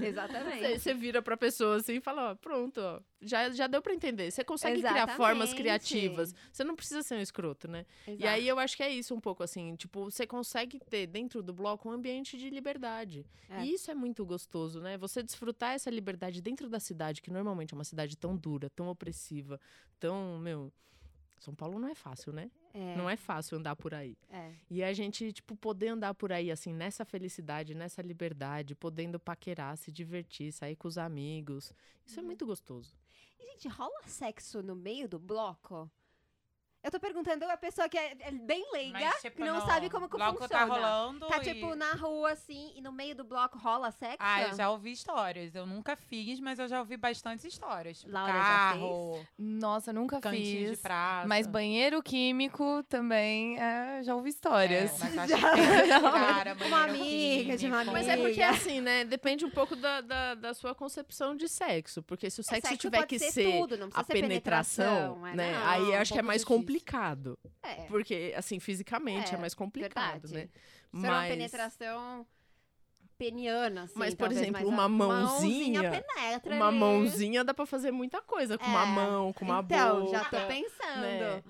É, exatamente. Você vira pra pessoa assim e fala, ó, pronto, ó. Já, já deu pra entender. Você consegue criar formas Exatamente. criativas. Você não precisa ser um escroto, né? E Exato. aí eu acho que é isso um pouco assim. Tipo, você consegue ter dentro do bloco um ambiente de liberdade. É. E isso é muito gostoso, né? Você desfrutar essa liberdade dentro da cidade, que normalmente é uma cidade tão dura, tão opressiva, tão, meu. São Paulo não é fácil, né? É, Não é fácil andar por aí. é. E a gente, tipo, poder andar por aí, assim, nessa felicidade, nessa liberdade, podendo paquerar, se divertir, sair com os amigos. Isso é Uhum. muito gostoso. E, gente, rola sexo no meio do bloco? Eu tô perguntando a pessoa que é, é bem leiga Mas, tipo, e não no sabe como que bloco funciona. tá rolando Tá, e- tipo, na rua, assim, e no meio do bloco rola sexo? Ah, eu já ouvi histórias. Eu nunca fiz, mas eu já ouvi bastantes histórias. Tipo, Laura já carro, Nossa, nunca cantinho de fiz. praça. Mas banheiro químico também, é, já ouvi histórias. É, mas (laughs) acho Já. que cara, Uma banheiro amiga de uma químico. Mas é porque assim, né? Depende um pouco da, da, da sua concepção de sexo. Porque se o sexo, Sexo tiver pode que ser ser, tudo, não a precisa ser penetração, penetração, é, né? não, aí um acho que é pouco mais difícil. Complicado. É, Porque, assim, fisicamente é, É, mais complicado, verdade. né? for uma penetração peniana, assim, Mas, por exemplo, mas uma a mãozinha, penetra Uma ali. mãozinha dá pra fazer muita coisa. Com uma É. mão, com uma então, boca. já tô pensando. né?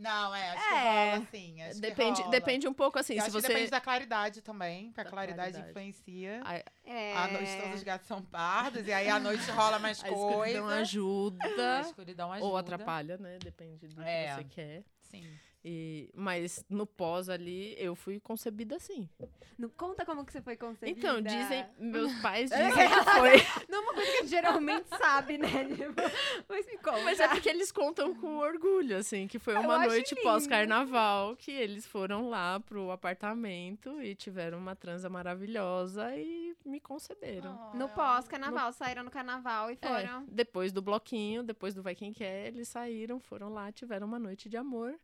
Não, é, acho É. que rola, sim. Acho Depende, rola. depende um pouco, assim, Eu se acho que você... depende da claridade também, porque a Da claridade, claridade. influencia. A, É. À noite todos os gatos são pardos, e aí à noite rola mais (laughs) a coisa. escuridão A ajuda, escuridão ajuda. ou atrapalha, né? Depende do É. que você quer. Sim. E, mas no pós ali, eu fui concebida assim. Não conta como que você foi concebida. Então, dizem, meus (laughs) pais É. dizem que (laughs) foi. Não é uma coisa que a gente geralmente sabe, né? Tipo, Mas me conta. Mas é porque eles contam com orgulho, assim, que foi Eu uma acho noite pós-carnaval que eles foram lá pro apartamento e tiveram uma transa maravilhosa e me conceberam. No pós-carnaval, saíram no carnaval e É, foram. depois do bloquinho, depois do Vai Quem Quer, eles saíram, foram lá, tiveram uma noite de amor.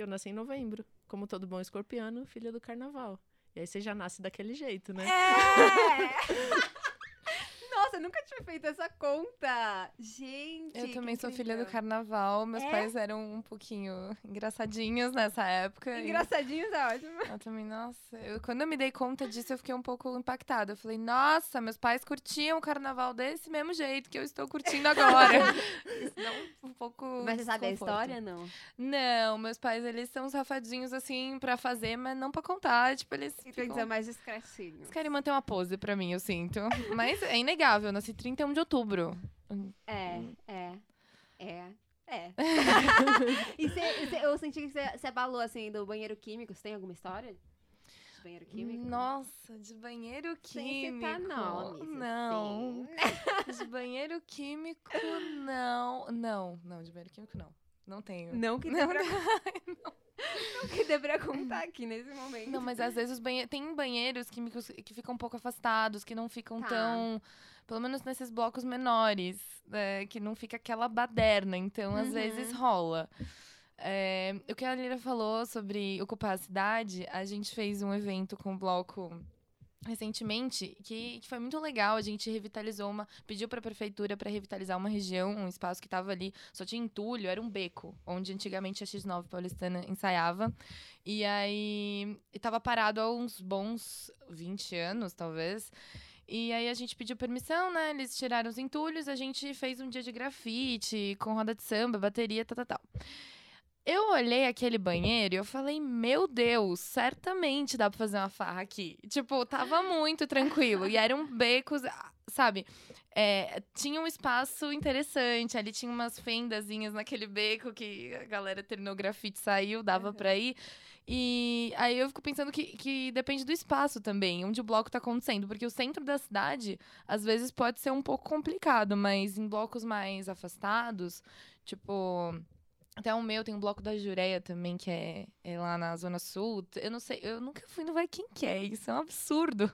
E eu nasci em novembro, como todo bom escorpiano, filha do carnaval. E aí você já nasce daquele jeito, né? É! (laughs) Nossa, eu nunca tinha feito essa conta. Gente. Eu também sou filha do carnaval. Meus É? pais eram um pouquinho engraçadinhos nessa época. e Engraçadinhos é ótimo. Eu também, nossa. eu- quando eu me dei conta disso, eu fiquei um pouco impactada. Eu falei, nossa, meus pais curtiam o carnaval desse mesmo jeito que eu estou curtindo agora. (laughs) Isso dá um, pouco. Mas você sabe a história, não? Não, meus pais, eles são safadinhos assim pra fazer, mas não pra contar. Tipo, eles. Então, ficam- mais discretinho. Eles querem manter uma pose pra mim, eu sinto. Mas é inegável, eu nasci 31 de outubro. É, é, é, é. (laughs) e cê- cê- eu senti que você abalou, assim, do banheiro químico. Você tem alguma história? De banheiro químico? Nossa, de banheiro Sem químico. citar nomes, Não. assim. (laughs) De banheiro químico, não. Não, não, de banheiro químico não. Não tenho. Não que dê pra... (laughs) não que dê pra contar aqui nesse momento. Não, mas às vezes banhe... tem banheiros químicos que ficam um pouco afastados, que não ficam Tá. tão. Pelo menos nesses blocos menores, né, que não fica aquela baderna. Então, às Uhum. vezes rola. É, o que a Lira falou sobre ocupar a cidade, a gente fez um evento com o bloco recentemente que, que foi muito legal. A gente revitalizou uma. pediu para a prefeitura para revitalizar uma região, um espaço que estava ali, só tinha entulho, era um beco, onde antigamente a X9 paulistana ensaiava. E aí estava parado há uns bons 20 anos, talvez. E aí a gente pediu permissão, né? Eles tiraram os entulhos, a gente fez um dia de grafite, com roda de samba, bateria, tal, tal, tal. Eu olhei aquele banheiro e eu falei, meu Deus, certamente dá pra fazer uma farra aqui. Tipo, tava muito tranquilo. E eram becos, ah, sabe? É, tinha um espaço interessante. Ali tinha umas fendazinhas naquele beco que a galera terminou grafite, saiu, dava pra ir. E aí eu fico pensando que, que depende do espaço também, onde o bloco tá acontecendo. Porque o centro da cidade, às vezes, pode ser um pouco complicado, mas em blocos mais afastados, tipo. Até o meu tem um bloco da Jureia também, que é, é lá na Zona Sul. Eu não sei, eu nunca fui no Vai Quem Quer, isso é um absurdo.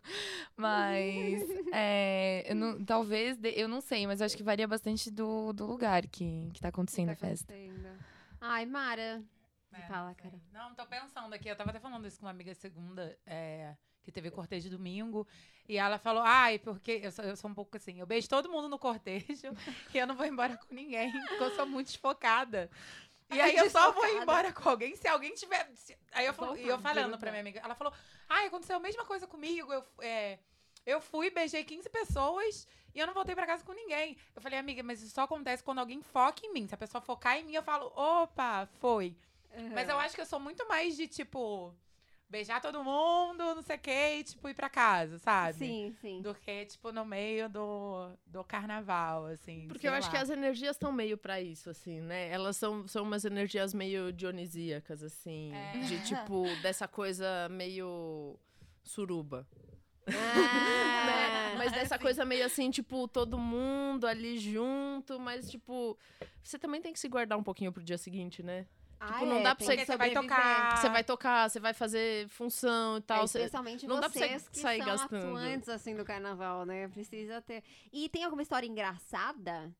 Mas (laughs) é, eu não- talvez, de- eu não sei, mas eu acho que varia bastante do, do lugar que, que tá acontecendo Tá a festa. acontecendo. Ai, Mara. É, Fala, cara. Não, tô pensando aqui. Eu tava até falando isso com uma amiga segunda, é, que teve cortejo domingo. E ela falou, ai, porque eu sou, eu sou um pouco assim, eu beijo todo mundo no cortejo (laughs) e eu não vou embora com ninguém, porque eu sou muito desfocada. (laughs) E aí eu só vou embora com alguém se alguém tiver. se- Aí eu, falo, e eu falando pra minha amiga, ela falou, ai, aconteceu a mesma coisa comigo. Eu, é, eu fui, beijei 15 pessoas e eu não voltei pra casa com ninguém. Eu falei, amiga, mas isso só acontece quando alguém foca em mim. Se a pessoa focar em mim, eu falo, opa, foi. Mas eu acho que eu sou muito mais de, tipo, beijar todo mundo, não sei o quê, e, tipo, ir pra casa, sabe? Sim, sim. Do que, tipo, no meio do, do carnaval, assim. Porque sei eu acho lá. que as energias estão meio pra isso, assim, né? Elas são, são umas energias meio dionisíacas, assim. É. De tipo, (laughs) dessa coisa meio suruba. Ah, (laughs) né? Mas dessa coisa meio assim, tipo, todo mundo ali junto, mas tipo, você também tem que se guardar um pouquinho pro dia seguinte, né? Ah, Tipo, não é, dá pra que você vai tocar. Você vai tocar, você vai fazer função e É, tal. você- especialmente não dá pra vocês você que sair são gastando. atuantes, assim, do carnaval, né? Precisa ter... E tem alguma história engraçada,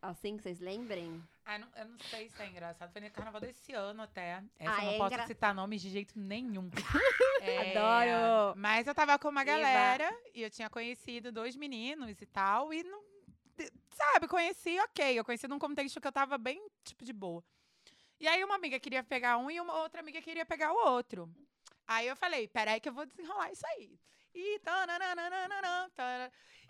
assim, que vocês lembrem? Ah, não- eu não sei se é engraçado. Foi no carnaval desse ano até. Essa Ah, eu não é posso engra- citar nomes de jeito nenhum. (laughs) É, Adoro! Mas eu tava com uma Eba. galera e eu tinha conhecido dois meninos e tal. E não. Sabe, conheci, ok. Eu conheci num contexto que eu tava bem, tipo, de boa. E aí uma amiga queria pegar um e uma outra amiga queria pegar o outro. Aí eu falei, peraí que eu vou desenrolar isso aí. E tananana.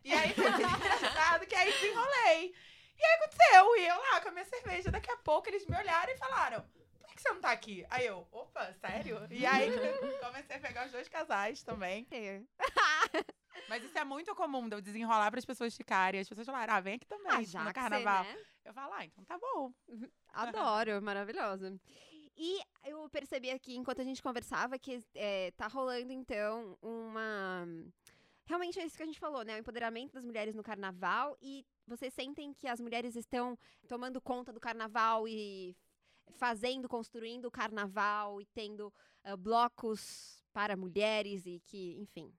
E aí foi (laughs) engraçado que aí desenrolei. E aí aconteceu, e eu lá com a minha cerveja. Daqui a pouco eles me olharam e falaram: por que que você não tá aqui? Aí eu, opa, sério? E aí (laughs) comecei a pegar os dois casais também. (laughs) Mas isso é muito comum de eu desenrolar para as pessoas ficarem. As pessoas falaram: ah, vem aqui também, Ah, já no que você, carnaval. né? Eu falo: ah, então tá bom. (laughs) Adoro, maravilhosa. E eu percebi aqui, enquanto a gente conversava, que é, tá rolando, então, uma... Realmente é isso que a gente falou, né? O empoderamento das mulheres no carnaval. E vocês sentem que as mulheres estão tomando conta do carnaval e fazendo, construindo o carnaval e tendo ah, blocos para mulheres e que, enfim,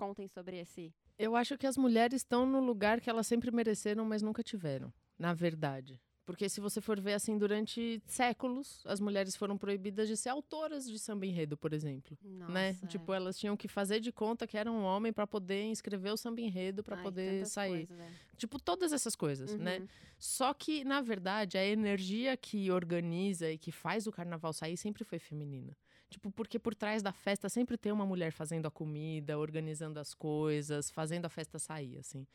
contem sobre esse... Eu acho que as mulheres estão no lugar que elas sempre mereceram, mas nunca tiveram, na verdade. Porque se você for ver assim, durante séculos, as mulheres foram proibidas de ser autoras de samba enredo, por exemplo. Nossa, né? é. Tipo, elas tinham que fazer de conta que era um homem para poder escrever o samba enredo, para poder sair. coisas, é. Tipo, todas essas coisas, né? Uhum. Só que, na verdade, a energia que organiza e que faz o carnaval sair sempre foi feminina. Tipo, porque por trás da festa sempre tem uma mulher fazendo a comida, organizando as coisas, fazendo a festa sair, assim.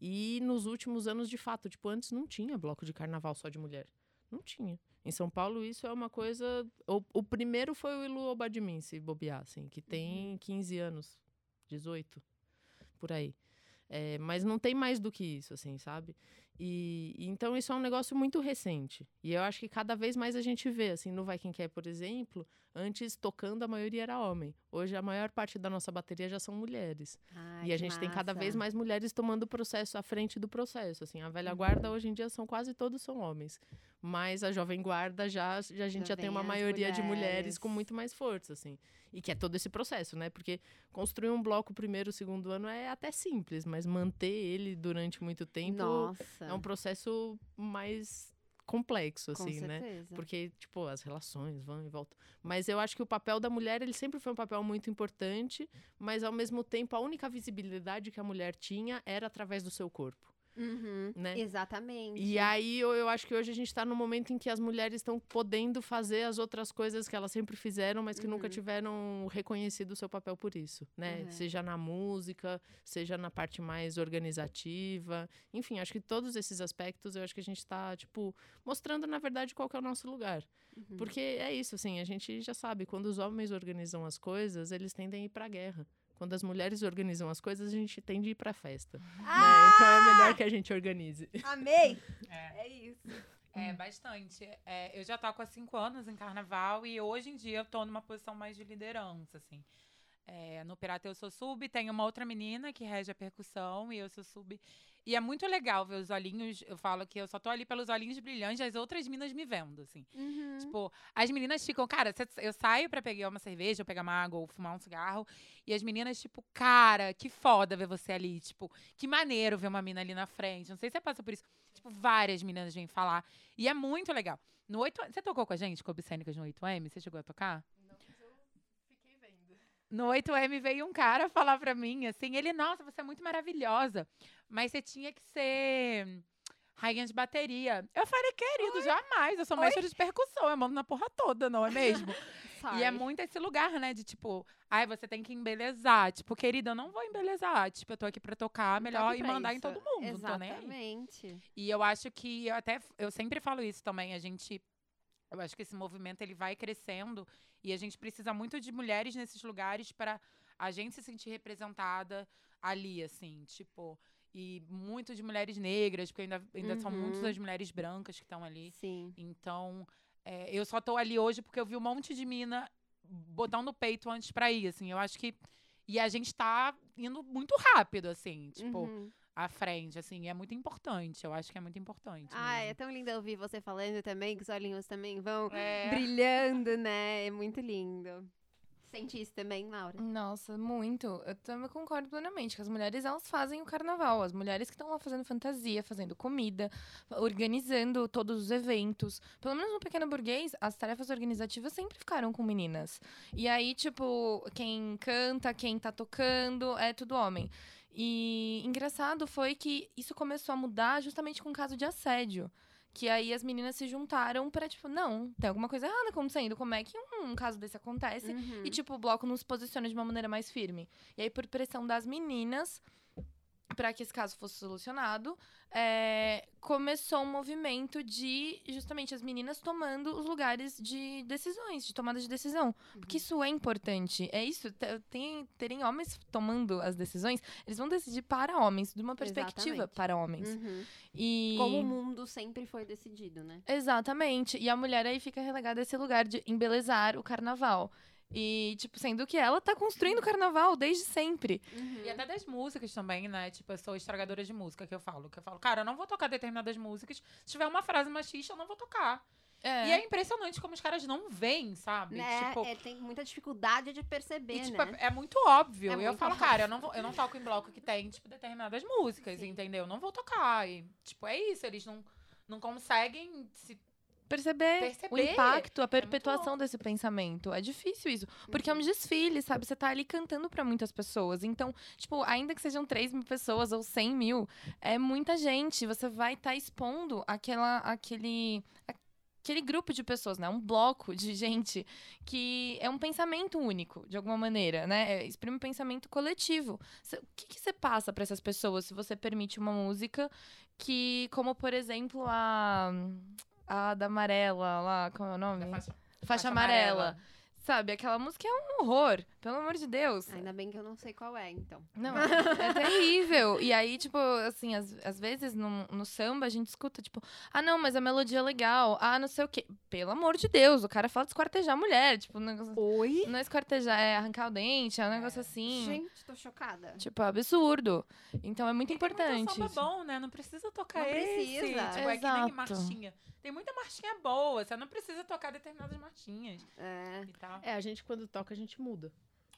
E nos últimos anos, de fato, tipo, antes não tinha bloco de carnaval só de mulher. Não tinha. Em São Paulo, isso é uma coisa. O, o primeiro foi o Ilu Obadmin, se bobear, assim, que tem 15 anos, 18, por aí. É, mas não tem mais do que isso, assim, sabe? E, e então isso é um negócio muito recente. E eu acho que cada vez mais a gente vê, assim, no Vai Quem Quer, por exemplo, antes tocando a maioria era homem. Hoje a maior parte da nossa bateria já são mulheres. Ai, e a gente tem cada vez massa. mais mulheres tomando o processo à frente do processo. Assim, a velha guarda hoje em dia são quase todos são homens. Mas a jovem guarda já, já a gente Já já, tem uma maioria de mulheres com mulheres. muito mais força, assim. E que é todo esse processo, né? Porque construir um bloco primeiro, segundo ano é até simples, mas manter ele durante muito tempo Nossa, é um processo mais complexo, com assim, né? Porque, tipo, as relações vão e voltam. Mas eu acho que o papel da mulher, ele sempre foi um papel muito importante, mas ao mesmo tempo a única visibilidade que a mulher tinha era através do seu corpo, Uhum, né? Exatamente. E aí eu, eu acho que hoje a gente tá num momento em que as mulheres estão podendo fazer as outras coisas que elas sempre fizeram, mas que nunca Uhum. tiveram reconhecido o seu papel por isso, né? Uhum. Seja na música, seja na parte mais organizativa. Enfim, acho que todos esses aspectos eu acho que a gente tá, tipo, mostrando, na verdade, qual que é o nosso lugar. Uhum. Porque é isso, assim, a gente já sabe, quando os homens organizam as coisas, eles tendem a ir pra guerra. Quando as mulheres organizam as coisas, a gente tende a ir pra festa. né? Então é melhor que a gente organize. Amei! É. É isso. É, bastante. É, eu já toco há cinco anos em carnaval e hoje em dia eu tô numa posição mais de liderança, assim. É, no Pirata eu sou sub, tem uma outra menina que rege a percussão e eu sou sub. E é muito legal ver os olhinhos, eu falo que eu só tô ali pelos olhinhos brilhantes das outras minas me vendo, assim. Uhum. Tipo, as meninas ficam, cara, eu saio pra pegar uma cerveja, ou pegar uma água, ou fumar um cigarro, e as meninas, tipo, cara, que foda ver você ali, tipo, que maneiro ver uma mina ali na frente. Não sei se você passa por isso. Tipo, várias meninas vêm falar. E é muito legal. No 8 Você tocou com a gente, com Obscênicas no 8M? Você chegou a tocar? No 8M veio um cara falar pra mim, assim, ele, nossa, você é muito maravilhosa, mas você tinha que ser rainha de bateria. Eu falei, querido, jamais, eu sou mestre de percussão, eu mando na porra toda, não é mesmo? (laughs) E é muito esse lugar, né, de tipo, ai, você tem que embelezar. Tipo, querida, eu não vou embelezar. Tipo, eu tô aqui pra tocar melhor e mandar em isso. todo mundo, não tô nem aí. Exatamente. E eu acho que eu até eu sempre falo isso também, a gente eu acho que esse movimento ele vai crescendo e a gente precisa muito de mulheres nesses lugares para a gente se sentir representada ali, assim, tipo, e muito de mulheres negras, porque ainda, ainda são muitas Uhum. as mulheres brancas que estão ali. Sim. Então, é, eu só tô ali hoje porque eu vi um monte de mina botando no peito antes pra ir, assim. Eu acho que. E a gente tá indo muito rápido, assim. Tipo, Uhum. À frente, assim, é muito importante. Eu acho que é muito importante. Ai, é tão lindo ouvir você falando também, que os olhinhos também vão É. brilhando, né? É muito lindo. Sente isso também, Laura? Nossa, muito. Eu também concordo plenamente que as mulheres elas fazem o carnaval. As mulheres que estão lá fazendo fantasia, fazendo comida, organizando todos os eventos. Pelo menos no Pequeno Burguês, as tarefas organizativas sempre ficaram com meninas. E aí, tipo, quem canta, quem tá tocando, é tudo homem. E engraçado foi que isso começou a mudar justamente com o caso de assédio. Que aí as meninas se juntaram pra, tipo, não, tem alguma coisa errada acontecendo. Como é que um, um caso desse acontece? Uhum. E, tipo, o bloco não se posiciona de uma maneira mais firme. E aí, por pressão das meninas, para que esse caso fosse solucionado, é, começou um movimento de, justamente, as meninas tomando os lugares de decisões, de tomada de decisão. Porque isso é importante. É isso, te- tem, terem homens tomando as decisões, eles vão decidir para homens, de uma perspectiva Exatamente. para homens. Uhum. E... Como o mundo sempre foi decidido, né? Exatamente. E a mulher aí fica relegada a esse lugar de embelezar o carnaval. E, tipo, sendo que ela tá construindo o carnaval desde sempre. Uhum. E até das músicas também, né? Tipo, eu sou estragadora de música que eu falo. Que eu falo, cara, eu não vou tocar determinadas músicas. Se tiver uma frase machista, eu não vou tocar. É. E é impressionante como os caras não veem, sabe? Né? Tipo, É, tem muita dificuldade de perceber, E, tipo, né? é, é muito óbvio. É e eu muito falo, óbvio. cara, eu não, vou, eu não toco em bloco que tem, tipo, determinadas músicas, Sim. entendeu? Eu não vou tocar. E, tipo, é isso. Eles não, não conseguem se perceber, o Perceber. impacto, a muito perpetuação desse pensamento. É difícil isso. Porque é um desfile, sabe? Você tá ali cantando pra muitas pessoas. Então, tipo, ainda que sejam 3 mil pessoas ou 100 mil, é muita gente. Você vai estar expondo aquela, aquele. Aquele grupo de pessoas, né? Um bloco de gente que é um pensamento único, de alguma maneira, né? É, exprime um pensamento coletivo. O que, que você passa pra essas pessoas se você permite uma música que, como por exemplo, a. A da amarela lá, como é o nome? da faixa, Faixa, amarela. Sabe, aquela música é um horror, pelo amor de Deus. Ainda bem que eu não sei qual é, então. Não, (laughs) é terrível. E aí, tipo, assim, às, às vezes no, no samba a gente escuta, tipo, ah, não, mas a melodia é legal. Ah, não sei o quê. Pelo amor de Deus, o cara fala de esquartejar a mulher. Tipo, um negócio, Oi? não é esquartejar, é arrancar o dente, é um negócio assim. Gente, tô chocada. Tipo, absurdo. Então é muito E tem muito importante. samba isso. bom, né? Não precisa tocar Não esse. precisa. Tipo, é que nem Exato. marchinha. Tem muita marchinha boa. Você não precisa tocar determinadas marchinhas É. e tal. É, a gente quando toca, a gente muda.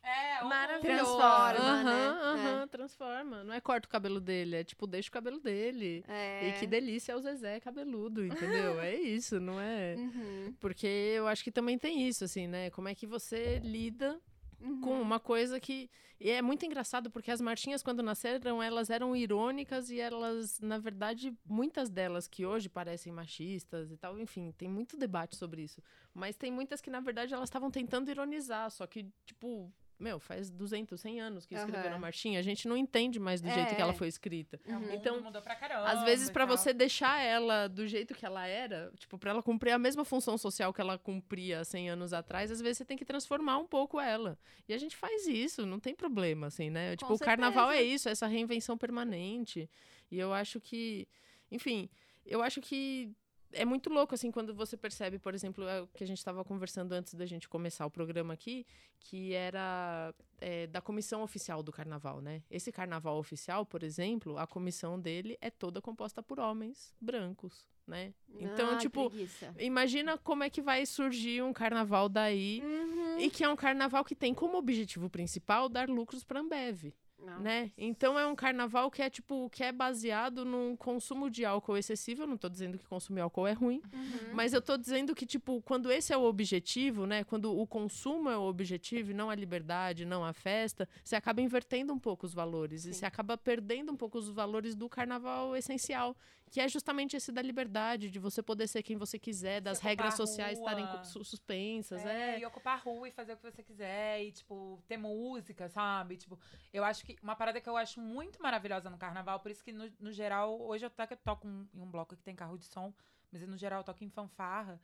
É, Maravilhoso. Transforma, né? Aham, aham, transforma. Não é corta o cabelo dele, é tipo, deixa o cabelo dele. É. E que delícia é o Zezé cabeludo, entendeu? é isso, não é? Uhum, Porque eu acho que também tem isso, assim, né? Como é que você lida uhum. com uma coisa que. E é muito engraçado porque as marchinhas, quando nasceram, elas eram irônicas e elas, na verdade, muitas delas que hoje parecem machistas e tal, enfim, tem muito debate sobre isso. Mas tem muitas que, na verdade, elas estavam tentando ironizar, só que, tipo. Meu, faz 200, 100 anos que escreveram Aham. marchinha, a gente não entende mais do jeito que ela É. foi escrita. É, mundo Então, mudou pra caramba. Às vezes, pra tal. você deixar ela do jeito que ela era, tipo, pra ela cumprir a mesma função social que ela cumpria 100 anos atrás, às vezes você tem que transformar um pouco ela. E a gente faz isso, não tem problema, assim, né? tipo, o carnaval é certeza. isso, essa reinvenção permanente. E eu acho que, enfim, eu acho que é muito louco, assim, quando você percebe, por exemplo, é o que a gente estava conversando antes da gente começar o programa aqui, que era é, da comissão oficial do carnaval, né? Esse carnaval oficial, por exemplo, a comissão dele é toda composta por homens brancos, né? Então, Ai, tipo, preguiça. imagina como é que vai surgir um carnaval daí, Uhum. e que é um carnaval que tem como objetivo principal dar lucros para Ambev Não. né? Então é um carnaval que é tipo que é baseado num consumo de álcool excessivo. Eu não tô dizendo que consumir álcool é ruim, Uhum. mas eu tô dizendo que tipo quando esse é o objetivo, né? Quando o consumo é o objetivo e não a liberdade, não a festa, você acaba invertendo um pouco os valores e Sim. você acaba perdendo um pouco os valores do carnaval essencial, que é justamente esse da liberdade, de você poder ser quem você quiser, das regras sociais estarem suspensas, É, é. e ocupar a rua e fazer o que você quiser, e, tipo, ter música, sabe? Tipo, eu acho que uma parada que eu acho muito maravilhosa no carnaval, por isso que, no, no geral, hoje eu até toco um- em um bloco que tem carro de som, mas no geral eu toco em fanfarra,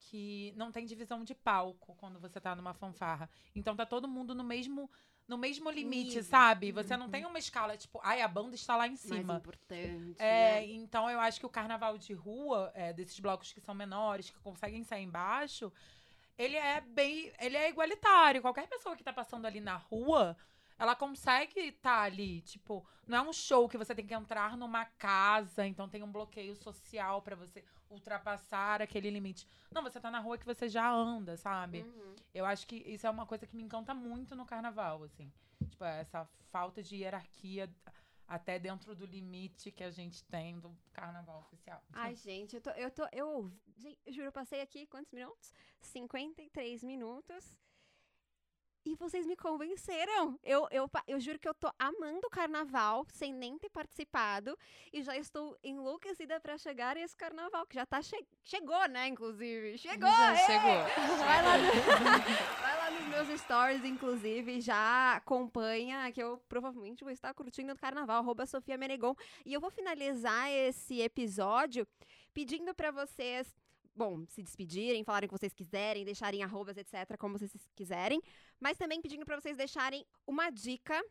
que não tem divisão de palco quando você tá numa fanfarra. Então tá todo mundo no mesmo. No mesmo limite, sabe? Você não tem uma escala, tipo, ai, a banda está lá em Mais cima. importante. É, né? então eu acho que o carnaval de rua, é, desses blocos que são menores, que conseguem sair embaixo, ele é bem. Ele é igualitário. Qualquer pessoa que tá passando ali na rua, ela consegue estar ali, tipo, não é um show que você tem que entrar numa casa, então tem um bloqueio social pra você ultrapassar aquele limite. Não, você tá na rua que você já anda, sabe? Uhum. Eu acho que isso é uma coisa que me encanta muito no carnaval, assim. Tipo, essa falta de hierarquia até dentro do limite que a gente tem do carnaval oficial. (laughs) Ai, gente, eu tô. Eu, tô, eu, eu juro, eu passei aqui quantos minutos? 53 minutos. E vocês me convenceram. Eu, eu, eu juro que eu tô amando o carnaval, sem nem ter participado. E já estou enlouquecida pra chegar esse carnaval, que já tá. Che chegou, né, inclusive? Chegou! Já ê! chegou. (laughs) Vai lá, no- vai lá nos meus stories, inclusive, já acompanha que eu provavelmente vou estar curtindo o carnaval, arroba Sofia Menegon. E eu vou finalizar esse episódio pedindo pra vocês, bom, se despedirem, falarem o que vocês quiserem, deixarem arrobas, etc., como vocês quiserem, mas também pedindo pra vocês deixarem uma dica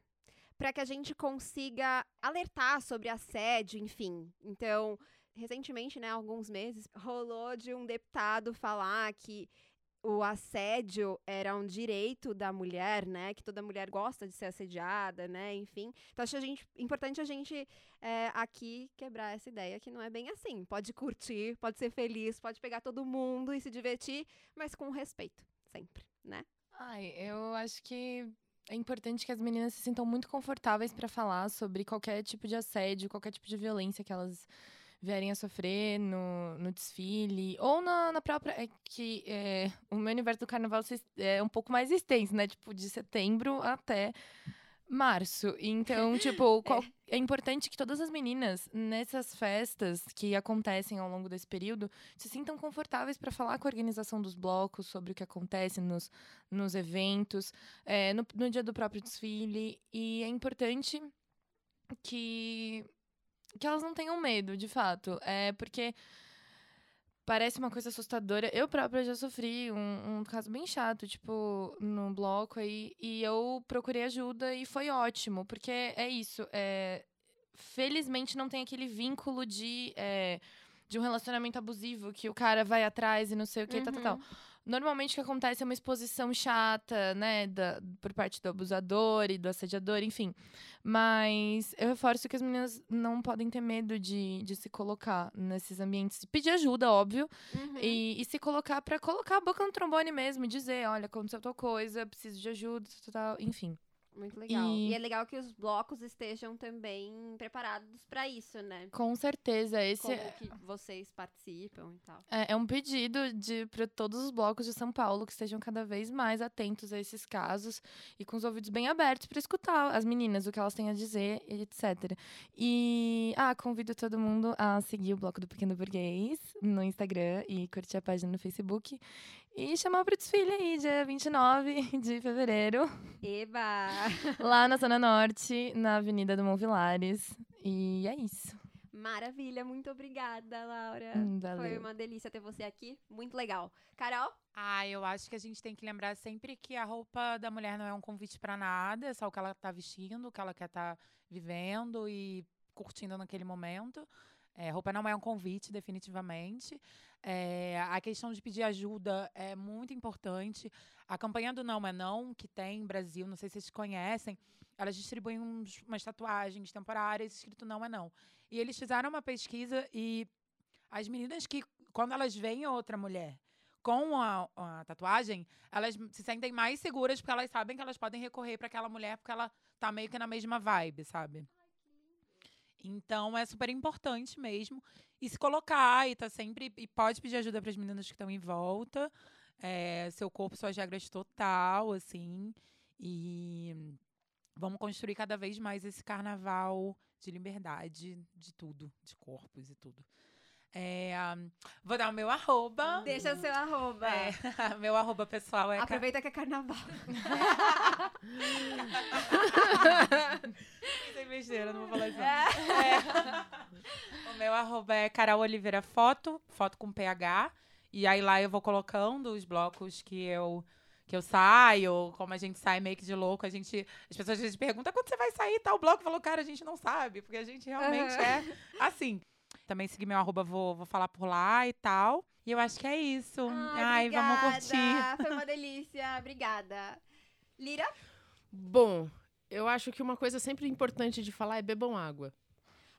para que a gente consiga alertar sobre assédio, enfim. Então, recentemente, né, alguns meses, rolou de um deputado falar que o assédio era um direito da mulher, né? Que toda mulher gosta de ser assediada, né? Enfim. Então acho a gente, importante a gente é, aqui quebrar essa ideia que não é bem assim. Pode curtir, pode ser feliz, pode pegar todo mundo e se divertir, mas com respeito, sempre, né? Ai, eu acho que é importante que as meninas se sintam muito confortáveis pra falar sobre qualquer tipo de assédio, qualquer tipo de violência que elas vierem a sofrer no, no desfile ou na, na própria. É que é, o meu universo do carnaval é um pouco mais extenso, né? Tipo, de setembro até março. Então, (laughs) tipo, qual- é importante que todas as meninas nessas festas que acontecem ao longo desse período se sintam confortáveis para falar com a organização dos blocos sobre o que acontece nos, nos eventos, é, no, no dia do próprio desfile. E é importante que, que elas não tenham medo, de fato. É porque parece uma coisa assustadora. Eu própria já sofri um, um caso bem chato, tipo, no bloco aí. E eu procurei ajuda e foi ótimo, porque é isso. É, felizmente não tem aquele vínculo de. é, de um relacionamento abusivo que o cara vai atrás e não sei o que, tal, tal, tal. Normalmente o que acontece é uma exposição chata, né, da, por parte do abusador e do assediador, enfim. Mas eu reforço que as meninas não podem ter medo de, de se colocar nesses ambientes. Pedir ajuda, óbvio, Uhum. e, e se colocar pra colocar a boca no trombone mesmo, e dizer, olha, aconteceu tal coisa, preciso de ajuda, tal, tal, enfim. Muito legal. E- E... é legal que os blocos estejam também preparados para isso, né? Com certeza, esse Como é, que vocês participam e tal. é um pedido de para todos os blocos de São Paulo que estejam cada vez mais atentos a esses casos e com os ouvidos bem abertos para escutar as meninas, o que elas têm a dizer, etc. E ah, convido todo mundo a seguir o Bloco do Pequeno Burguês no Instagram e curtir a página no Facebook. E chamar pro desfile aí, dia 29 (laughs) de fevereiro. Eba! (laughs) lá na Zona Norte, na Avenida do Monvilares. E é isso. Maravilha, muito obrigada, Laura. Hum, Foi valeu. uma delícia ter você aqui. Muito legal. Carol? Ah, eu acho que a gente tem que lembrar sempre que a roupa da mulher não é um convite pra nada, é só o que ela tá vestindo, o que ela quer estar vivendo e curtindo naquele momento. É, roupa não é um convite, definitivamente. É, a questão de pedir ajuda é muito importante. A campanha do Não é Não, que tem em Brasil, não sei se vocês conhecem, elas distribuem uns- umas tatuagens temporárias escrito Não é Não. E eles fizeram uma pesquisa e as meninas que, quando elas veem outra mulher com a, a tatuagem, elas se sentem mais seguras porque elas sabem que elas podem recorrer para aquela mulher porque ela tá meio que na mesma vibe, sabe? Então é super importante mesmo. E se colocar e tá sempre. E pode pedir ajuda para as meninas que estão em volta. É, seu corpo, suas regras total, assim. E vamos construir cada vez mais esse carnaval de liberdade, de tudo, de corpos e tudo. É, vou dar o meu arroba. Deixa seu arroba. É, (laughs) meu arroba pessoal é. Aproveita que é carnaval. (laughs) Sem besteira, não vou falar isso. não. É. O meu arroba é Carol Oliveira Foto, foto com PH. E aí lá eu vou colocando os blocos que eu que eu saio, como a gente sai meio que de louco, a gente. As pessoas às vezes perguntam quando você vai sair tal bloco. Falou, cara, a gente não sabe, porque a gente realmente Aham. é assim. Também seguir meu arroba, vou, vou falar por lá e tal. E eu acho que é isso. Ai, vamos curtir. obrigada. (laughs) Foi uma delícia. Obrigada. Lira? Bom, eu acho que uma coisa sempre importante de falar é bebam água.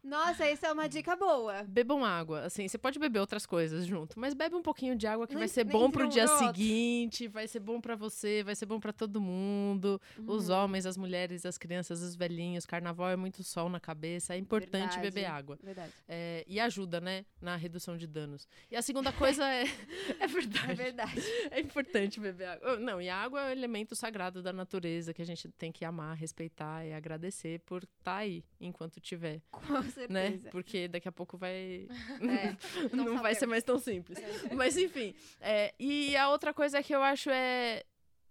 Nossa, isso é uma dica boa. Bebam água. Assim, você pode beber outras coisas junto, mas bebe um pouquinho de água que vai ser bom pro um dia outro. seguinte, vai ser bom pra você, vai ser bom pra todo mundo. Os Uhum. homens, as mulheres, as crianças, os velhinhos. Carnaval é muito sol na cabeça, é importante Verdade. beber água. Verdade. É, e ajuda, né, na redução de danos. E a segunda coisa é. (laughs) É verdade. É verdade. É importante beber água. Não, e a água é o elemento sagrado da natureza que a gente tem que amar, respeitar e agradecer por estar aí enquanto tiver, Com certeza. né? Porque daqui a pouco vai. (laughs) É, (laughs) não não vai ser mais tão simples. (laughs) Mas enfim. é, e a outra coisa que eu acho é.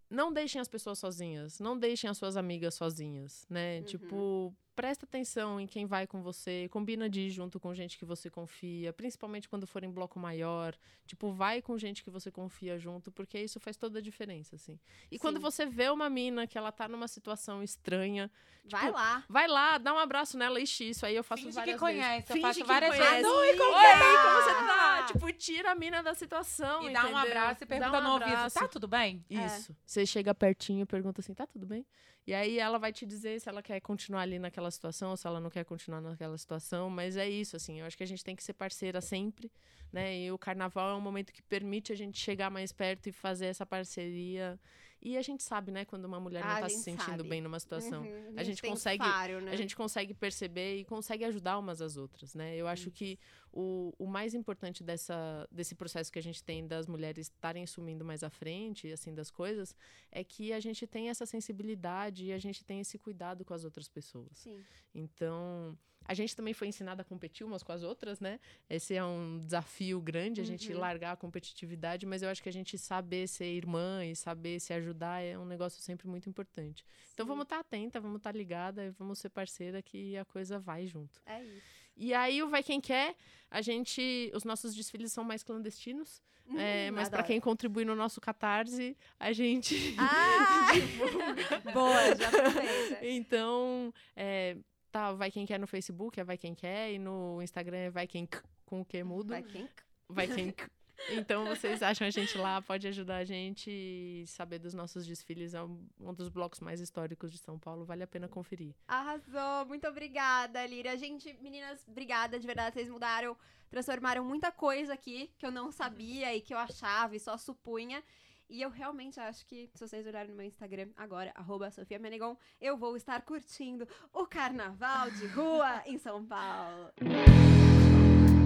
Não deixem as pessoas sozinhas. Não deixem as suas amigas sozinhas, né? Uhum. Tipo, presta atenção em quem vai com você. Combina de ir junto com gente que você confia. Principalmente quando for em bloco maior. Tipo, vai com gente que você confia junto. Porque isso faz toda a diferença, assim. E quando Sim. você vê uma mina que ela tá numa situação estranha, Vai lá. vai lá, dá um abraço nela, ixi, isso aí eu faço Finge várias que conhece, eu vezes. faço Finge que várias conhece. vezes. Oi, como, Oi, como você tá? ah! Tipo, tira a mina da situação, E dá um entendeu? abraço e Dá pergunta um no ouvido, abraço. tá tudo bem? É. Isso. Você chega pertinho e pergunta assim, tá tudo bem? E aí ela vai te dizer se ela quer continuar ali naquela situação ou se ela não quer continuar naquela situação. Mas é isso, assim, eu acho que a gente tem que ser parceira sempre, né? E o carnaval é um momento que permite a gente chegar mais perto e fazer essa parceria. E a gente sabe, né, quando uma mulher Ah, não a tá se gente sentindo sabe. bem numa situação. Uhum, A gente tem consegue- faro, né? A gente consegue perceber e consegue ajudar umas às outras, né? Eu acho que o, o mais importante dessa, desse processo que a gente tem das mulheres estarem sumindo mais à frente, assim, das coisas, é que a gente tem essa sensibilidade e a gente tem esse cuidado com as outras pessoas. Sim. Então, a gente também foi ensinada a competir umas com as outras, né? Esse é um desafio grande, a gente Uhum. largar a competitividade, mas eu acho que a gente saber ser irmã e saber se ajudar é um negócio sempre muito importante. Então, Sim. vamos estar atenta, vamos estar ligada, e vamos ser parceira que a coisa vai junto. É isso. E aí, o Vai Quem Quer, a gente. Os nossos desfiles são mais clandestinos. é, Hum, mas para quem contribui no nosso Catarse, a gente. Ah! (laughs) (laughs) Boa, já aproveita. então, é, tá, Vai Quem Quer no Facebook, é Vai Quem Quer, e no Instagram é Vai Quem com o que mudo. Vai quem? Vai Quem. (laughs) Então, vocês acham a gente lá, pode ajudar a gente e saber dos nossos desfiles. É um, um dos blocos mais históricos de São Paulo, vale a pena conferir. Arrasou, muito obrigada, Líria. Gente, meninas, obrigada, de verdade, vocês mudaram, transformaram muita coisa aqui que eu não sabia e que eu achava e só supunha. E eu realmente acho que, se vocês olharem no meu Instagram agora, arroba Sofia Menegon, eu vou estar curtindo o carnaval de rua em São Paulo.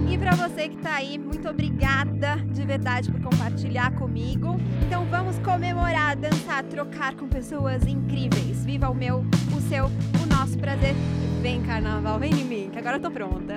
E pra você que tá aí, muito obrigada de verdade por compartilhar comigo. Então vamos comemorar, dançar, trocar com pessoas incríveis. Viva o meu, o seu, o nosso prazer. Vem carnaval, vem em mim, que agora eu tô pronta.